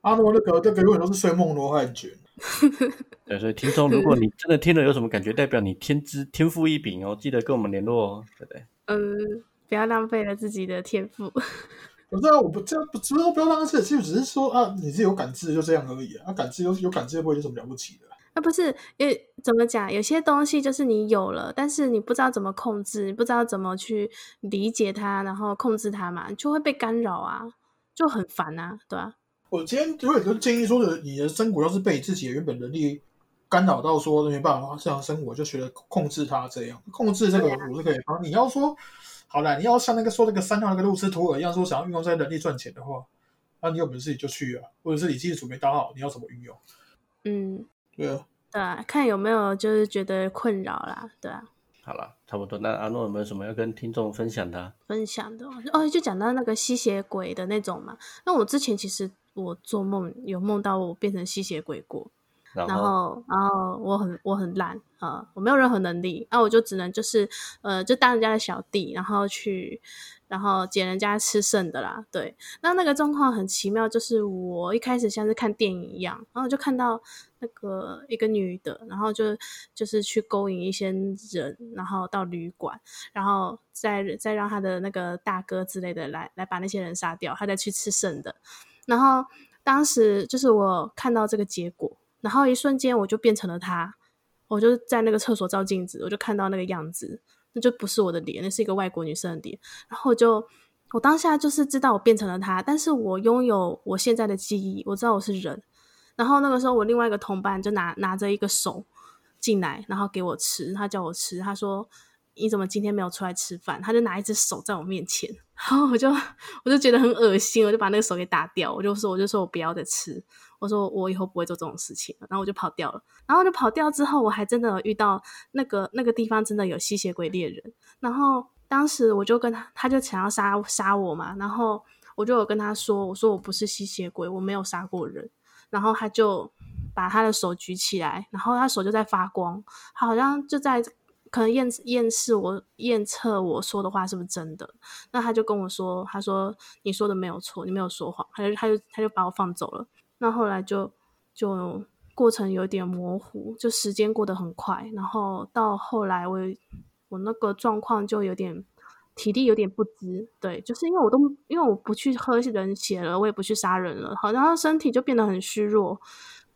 B: 阿诺那个那个永远都是睡梦罗汉卷。*laughs*
A: 对，所以听众，如果你真的听了有什么感觉，代表你天资天赋异禀哦，记得跟我们联络哦，对不对？
C: 嗯。不要浪费了自己的天赋。
B: 我知道，我不这样，不是说不要浪费，其实只是说啊，你是有感知，就这样而已啊。感知有有感知，不会有什么了不起的。
C: 啊，不是，因为怎么讲，有些东西就是你有了，但是你不知道怎么控制，你不知道怎么去理解它，然后控制它嘛，就会被干扰啊，就很烦啊，对吧？
B: 我今天有很多建议说的，你的生活要是被自己的原本能力干扰到，说没办法这样生活，就学着控制它，这样控制这个我是可以帮。你要说。好了，你要像那个说那个三号那个路斯图尔一样，说想要运用这些能力赚钱的话，那你有本事你就去啊，或者是你基础没打好，你要怎么运用？
C: 嗯，
B: 对啊，
C: 对啊，看有没有就是觉得困扰啦，对啊。
A: 好了，差不多。那阿诺有没有什么要跟听众分享的？
C: 分享的哦，就讲到那个吸血鬼的那种嘛。那我之前其实我做梦有梦到我变成吸血鬼过。然后，然后我很我很烂啊，我没有任何能力，那我就只能就是呃，就当人家的小弟，然后去，然后捡人家吃剩的啦。对，那那个状况很奇妙，就是我一开始像是看电影一样，然后就看到那个一个女的，然后就就是去勾引一些人，然后到旅馆，然后再再让他的那个大哥之类的来来把那些人杀掉，他再去吃剩的。然后当时就是我看到这个结果。然后一瞬间我就变成了他，我就在那个厕所照镜子，我就看到那个样子，那就不是我的脸，那是一个外国女生的脸。然后就我当下就是知道我变成了他，但是我拥有我现在的记忆，我知道我是人。然后那个时候我另外一个同伴就拿拿着一个手进来，然后给我吃，他叫我吃，他说你怎么今天没有出来吃饭？他就拿一只手在我面前，然后我就我就觉得很恶心，我就把那个手给打掉，我就说我就说我不要再吃。我说我以后不会做这种事情了，然后我就跑掉了。然后就跑掉之后，我还真的遇到那个那个地方真的有吸血鬼猎人。然后当时我就跟他，他就想要杀杀我嘛。然后我就有跟他说，我说我不是吸血鬼，我没有杀过人。然后他就把他的手举起来，然后他手就在发光，好像就在可能验验视我验测我说的话是不是真的。那他就跟我说，他说你说的没有错，你没有说谎。他就他就他就把我放走了。那后来就就过程有点模糊，就时间过得很快，然后到后来我我那个状况就有点体力有点不支，对，就是因为我都因为我不去喝人血了，我也不去杀人了，好，然后身体就变得很虚弱，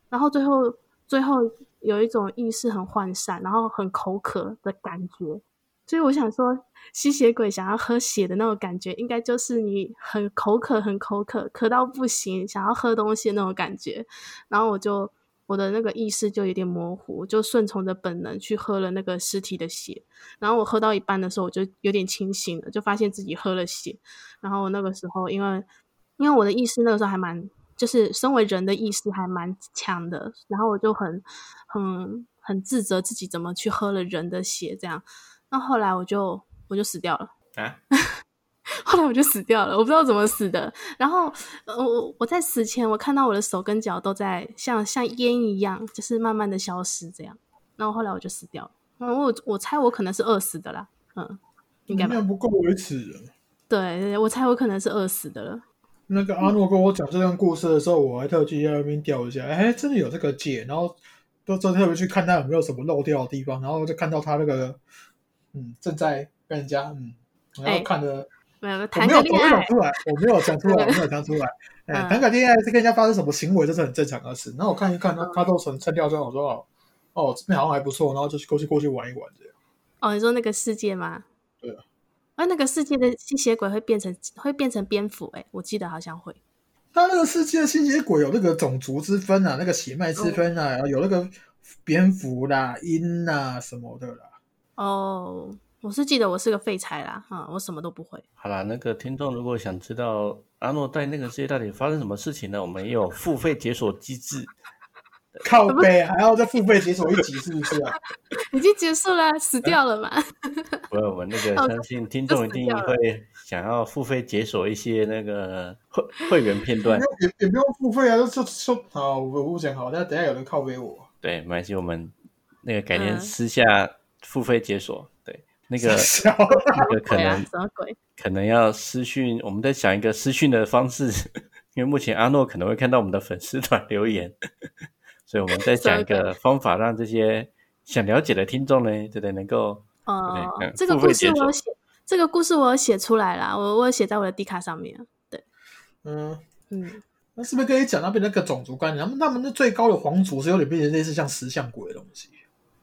C: 然后最后最后有一种意识很涣散，然后很口渴的感觉。所以我想说，吸血鬼想要喝血的那种感觉，应该就是你很口渴、很口渴、渴到不行，想要喝东西那种感觉。然后我就我的那个意识就有点模糊，就顺从着本能去喝了那个尸体的血。然后我喝到一半的时候，我就有点清醒了，就发现自己喝了血。然后那个时候，因为因为我的意识那个时候还蛮，就是身为人的意识还蛮强的。然后我就很很很自责自己怎么去喝了人的血，这样。那后来我就我就死掉了啊！*laughs* 后来我就死掉了，我不知道怎么死的。然后我我在死前，我看到我的手跟脚都在像像烟一样，就是慢慢的消失这样。然后后来我就死掉了。嗯，我我猜我可能是饿死的啦。嗯，应该
B: 不够维持。
C: 对，我猜我可能是饿死的了。
B: 那个阿诺跟我讲这段故事的时候，我还特地在那边调一下，哎，真的有这个解，然后都都特别去看他有没有什么漏掉的地方，然后就看到他那个。嗯，正在跟人家嗯，然后看的
C: 没有
B: 我
C: 谈
B: 没有我没有讲，出来，我没有讲出来，我没有讲出来。*laughs* 哎，
C: 嗯
B: 谈个恋爱是跟人家发生什么行为，这是很正常的事。然后我看一看，他他都成成掉之后，我说哦哦，这边好像还不错，然后就去过去过去玩一玩这样。
C: 哦，你说那个世界吗？
B: 对啊。
C: 啊，那个世界的吸血鬼会变成会变成蝙蝠、欸？哎，我记得好像会。
B: 他那个世界的吸血鬼有那个种族之分啊，那个血脉之分啊，有那个蝙蝠啦、鹰啦什么的啦。
C: 哦，我是记得我是个废柴啦，哈、我什么都不会。
A: 好啦，那个听众如果想知道阿诺在那个世界到底发生什么事情呢？我们也有付费解锁机制。
B: 靠背还要再付费解锁一集，是不是啊？*laughs*
C: 已经结束了，死掉了嘛？*laughs*
A: 不是我们那个
C: 哦
A: 相信听众一定会想要付费解锁一些那个会会员片段
B: 也。也也不用付费啊，就就就好，我不讲好，那等下有人靠背我。
A: 对，没关系，我们那个改天
C: 嗯
A: 私下付费解锁。对，那个那个可能，
C: 什么鬼？
A: 可能要私讯，我们在想一个私讯的方式，*laughs* 因为目前阿诺可能会看到我们的粉丝团留言，所以我们再讲一个方法，让这些想了解的听众呢，对对，能够
C: 哦、这个故事我有写，这个故事我有写出来了，我我有写在我的 D 卡上面。对，
B: 嗯，
C: 嗯，
B: 那是不是跟你讲那边那个种族观念？他们他们的最高的皇族是有点变成类似像石像鬼的东西，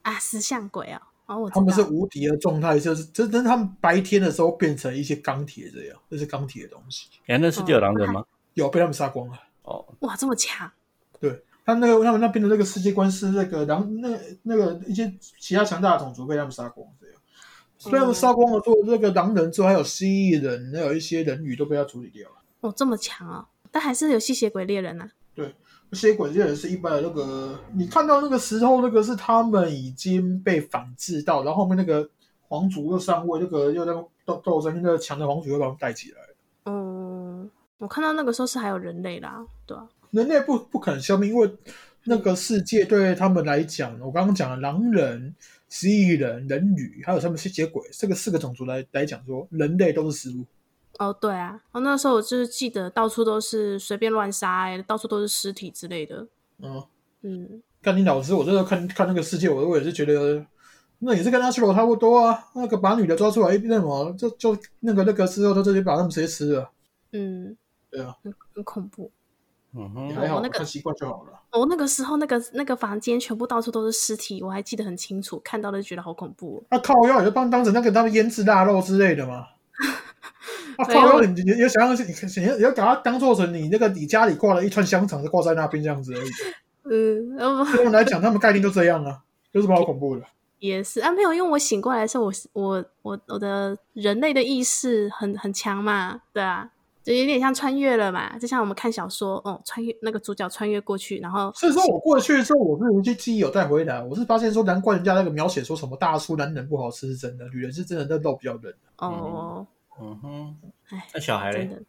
C: 啊，石像鬼啊，哦，我
B: 他们是
C: 道。
B: 无敌的状态，就是真真他们白天的时候变成一些钢铁这样，就是钢铁的东西，
A: 哎，那世界有狼人吗？
B: 有被他们杀光了。
A: 哦，
C: 哇，这么强！
B: 对他那个他们那边的那个世界观是那个狼那那个一些其他强大的种族被他们杀光这样，被他们杀光了之后，那个狼人之后还有蜥蜴人，还有一些人鱼都被他处理掉了。
C: 哦，这么强啊！但还是有吸血鬼猎人呐、
B: 吸血鬼猎人是一般的那个，你看到那个时候，那个是他们已经被反制到，然后后面那个皇族又上位，那个又在斗斗争，那个强的皇族又把他们带起来。
C: 嗯，我看到那个时候是还有人类啦，对啊，
B: 人类不不可能消灭，因为那个世界对他们来讲，我刚刚讲了狼人、蜥蜴人、人鱼，还有他们吸血鬼这个四个种族来来讲说，人类都是食物。
C: 哦，对啊，哦，那时候我就是记得到处都是随便乱杀、欸，到处都是尸体之类的。
B: 嗯，
C: 嗯，
B: 干你老师，我这时候看看那个世界，我我也是觉得，那也是跟阿修罗差不多啊。那个把女的抓出来，那什么，就就那个那个之后，他直接把他们直接吃了。
C: 嗯，
B: 对啊，
C: 很很恐怖。
A: 嗯哼，
B: 还好，
C: 我那个
B: 看习惯就好了。
C: 我、那个时候那个那个房间全部到处都是尸体，我还记得很清楚，看到了就觉得好恐怖、哦。
B: 那靠腰也就当当成那个他们腌制腊肉之类的嘛。*laughs* 啊靠腰，你你你想象是，你你要你要把它当做成你那个你家里挂了一串香肠，就挂在那边这样子而已。*laughs*
C: 嗯，呃
B: 对我们来讲，他们概念就这样啊，有什么好恐怖的？*laughs*
C: 也是啊，没有，因为我醒过来的时候，我我我我的人类的意识很很强嘛，对啊，就有点像穿越了嘛，就像我们看小说，哦，穿越那个主角穿越过去，然后
B: 所以说我过去的时候，我是有一些记忆有带回来，我是发现说，难怪人家那个描写说什么大叔男人不好吃是真的，女人是真的那肉比较嫩。
C: 哦，
A: 嗯哼
C: 哎，
A: 那小孩嘞？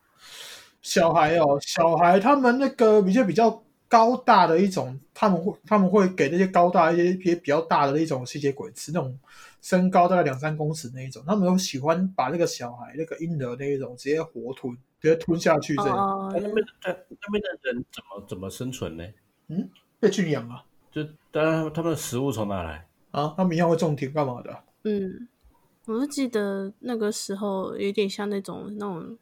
B: 小孩哦，小孩他们那个比较比较高大的一种，他们会他们会给那些高大一些一些比较大的那种吸血鬼吃，那种身高大概两三公尺那一种，他们都喜欢把那个小孩那个婴儿那一种直接活吞，直接吞下去这样、
C: 哦
A: 那，那边的那边的人怎么怎么生存呢？
B: 嗯被圈养啊
A: 就当然他们的食物从哪来？
B: 啊，他们一样会种田干嘛的？
C: 嗯，我就记得那个时候有点像那种那种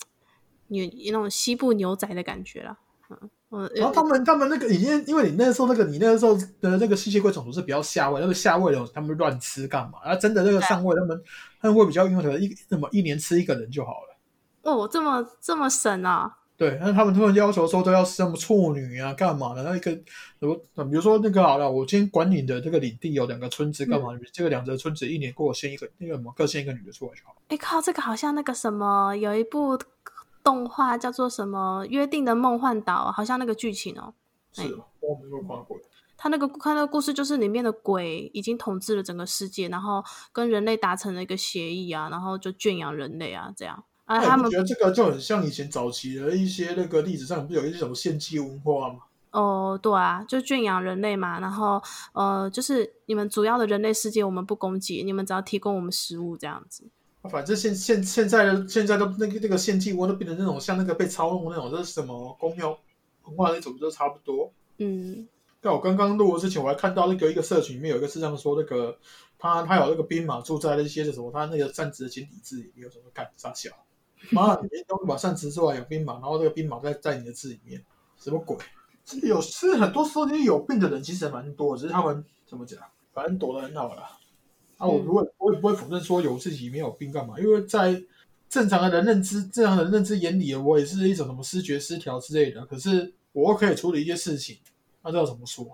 C: 牛那种西部牛仔的感觉啦，嗯，我
B: 然后他们他们那个已经，因为你那时候那个你那个时候的那个吸血鬼种族是比较下位，那个下位的他们乱吃干嘛？然后真的那个上位他们他们会比较因为一什么一年吃一个人就好了。
C: 哦，这么这么神啊，
B: 对，那他们突然要求说都要什么处女啊，干嘛的？那一个，比如比如说那个好了，我今天管你的这个领地有两个村子，干嘛？你这个两个村子一年给我生一个那个什么，各生一个女的出来就好了。
C: 哎靠，这个好像那个什么，有一部动画叫做什么《约定的梦幻岛》，好像那个剧情哦。
B: 是哦，我没有看过。
C: 他那个看那个故事，就是里面的鬼已经统治了整个世界，然后跟人类达成了一个协议啊，然后就圈养人类啊，这样啊，他们
B: 觉得这个就很像以前早期的一些那个历史上不是有一些什么献祭文化吗？
C: 哦，对啊，就圈养人类嘛，然后呃，就是你们主要的人类世界我们不攻击，你们只要提供我们食物这样子。
B: 反正现现现在的现在都那个那个献祭文都变成那种像那个被操弄那种，这是什么公庙文化那种，都差不多。
C: 嗯，
B: 但我刚刚录的之前，我还看到那个一个社群里面有一个是这样说，那个他他有那个兵马住在那些什么，他那个战职的简体字里面有什么干傻小，妈，你东西把扇子出来有冰毛，然后这个冰毛在在你的字里面，什么鬼？是有是很多时候，其实有病的人其实蛮多，只是他们怎么讲，反正躲得很好啦。啊，我不会，我也不会否认说有自己没有病干嘛，因为在正常的人认知、正常的认知眼里，我也是一种什么失觉失调之类的。可是我可以处理一些事情，那这要怎么说？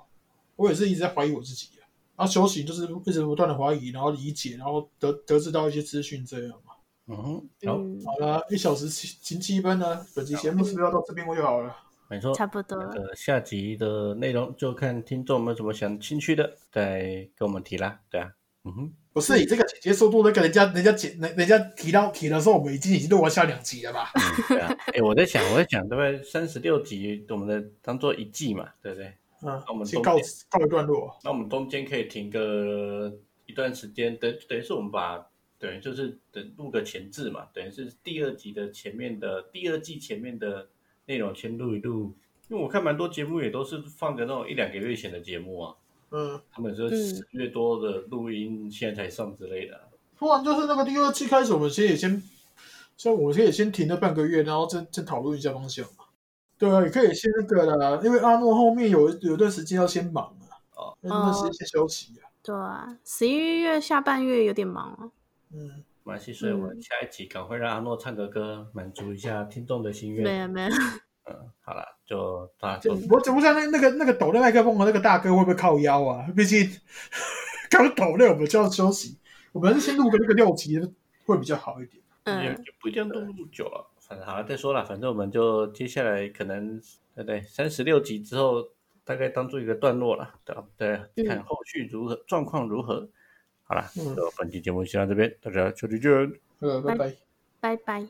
B: 我也是一直在怀疑我自己啊。然后修行就是一直不断的怀疑，然后理解，然后得得知到一些资讯这样嘛。
A: 嗯，好，
B: 好了，一小时七七分呢，本期节目是不是要到这边就好了？
A: 没错，
C: 差不多。
A: 呃，下集的内容就看听众们什么想兴趣的，再跟我们提啦。对啊，嗯哼，
B: 不是你这个剪接速度，那个人家人家解人人家提到提的时候，我们已经已经录完下两集了吧？
A: 对啊，哎，我在想，我在想，对不对？三十六集，我们的当做一季嘛，对不对？
B: 嗯，
A: 那我们
B: 先告告一段落。
A: 那我们中间可以停个一段时间，等等于是我们把等于就是等录个前置嘛，等于是第二集的前面的第二季前面的内容先录一录。因为我看蛮多节目也都是放着那种一两个月前的节目啊，
B: 嗯，
A: 他们说十月多的录音现在才上之类的。
B: 不然就是那个第二季开始，我们先也先，像我们可以先停了半个月，然后再再讨论一下方向嘛。对啊，也可以先那个啦，因为阿诺后面有有段时间要先忙啊，哦，那段时间先休息啊。
C: 对啊，十一月下半月有点忙啊。
B: 嗯，
A: 没关系，所以我们下一集赶快让阿诺唱个歌，满足一下听众的心愿。
C: 没有没有。
A: 嗯，好了，就大家
B: 我怎么知道那那个那个抖的麦克风的那个大哥会不会靠腰啊？*laughs* 毕竟 *laughs* 刚抖那我们就要休息，我们还是先录个那个六集会比较好一点。
C: 嗯，
A: 也不一定录录久了，反正好了再说了，反正我们就接下来可能对对三十六集之后，大概当做一个段落了，对对，看后续如何状况如何。好了，嗯本期节目先到这边，大家下期见。
B: 呃，拜拜，
C: 拜拜。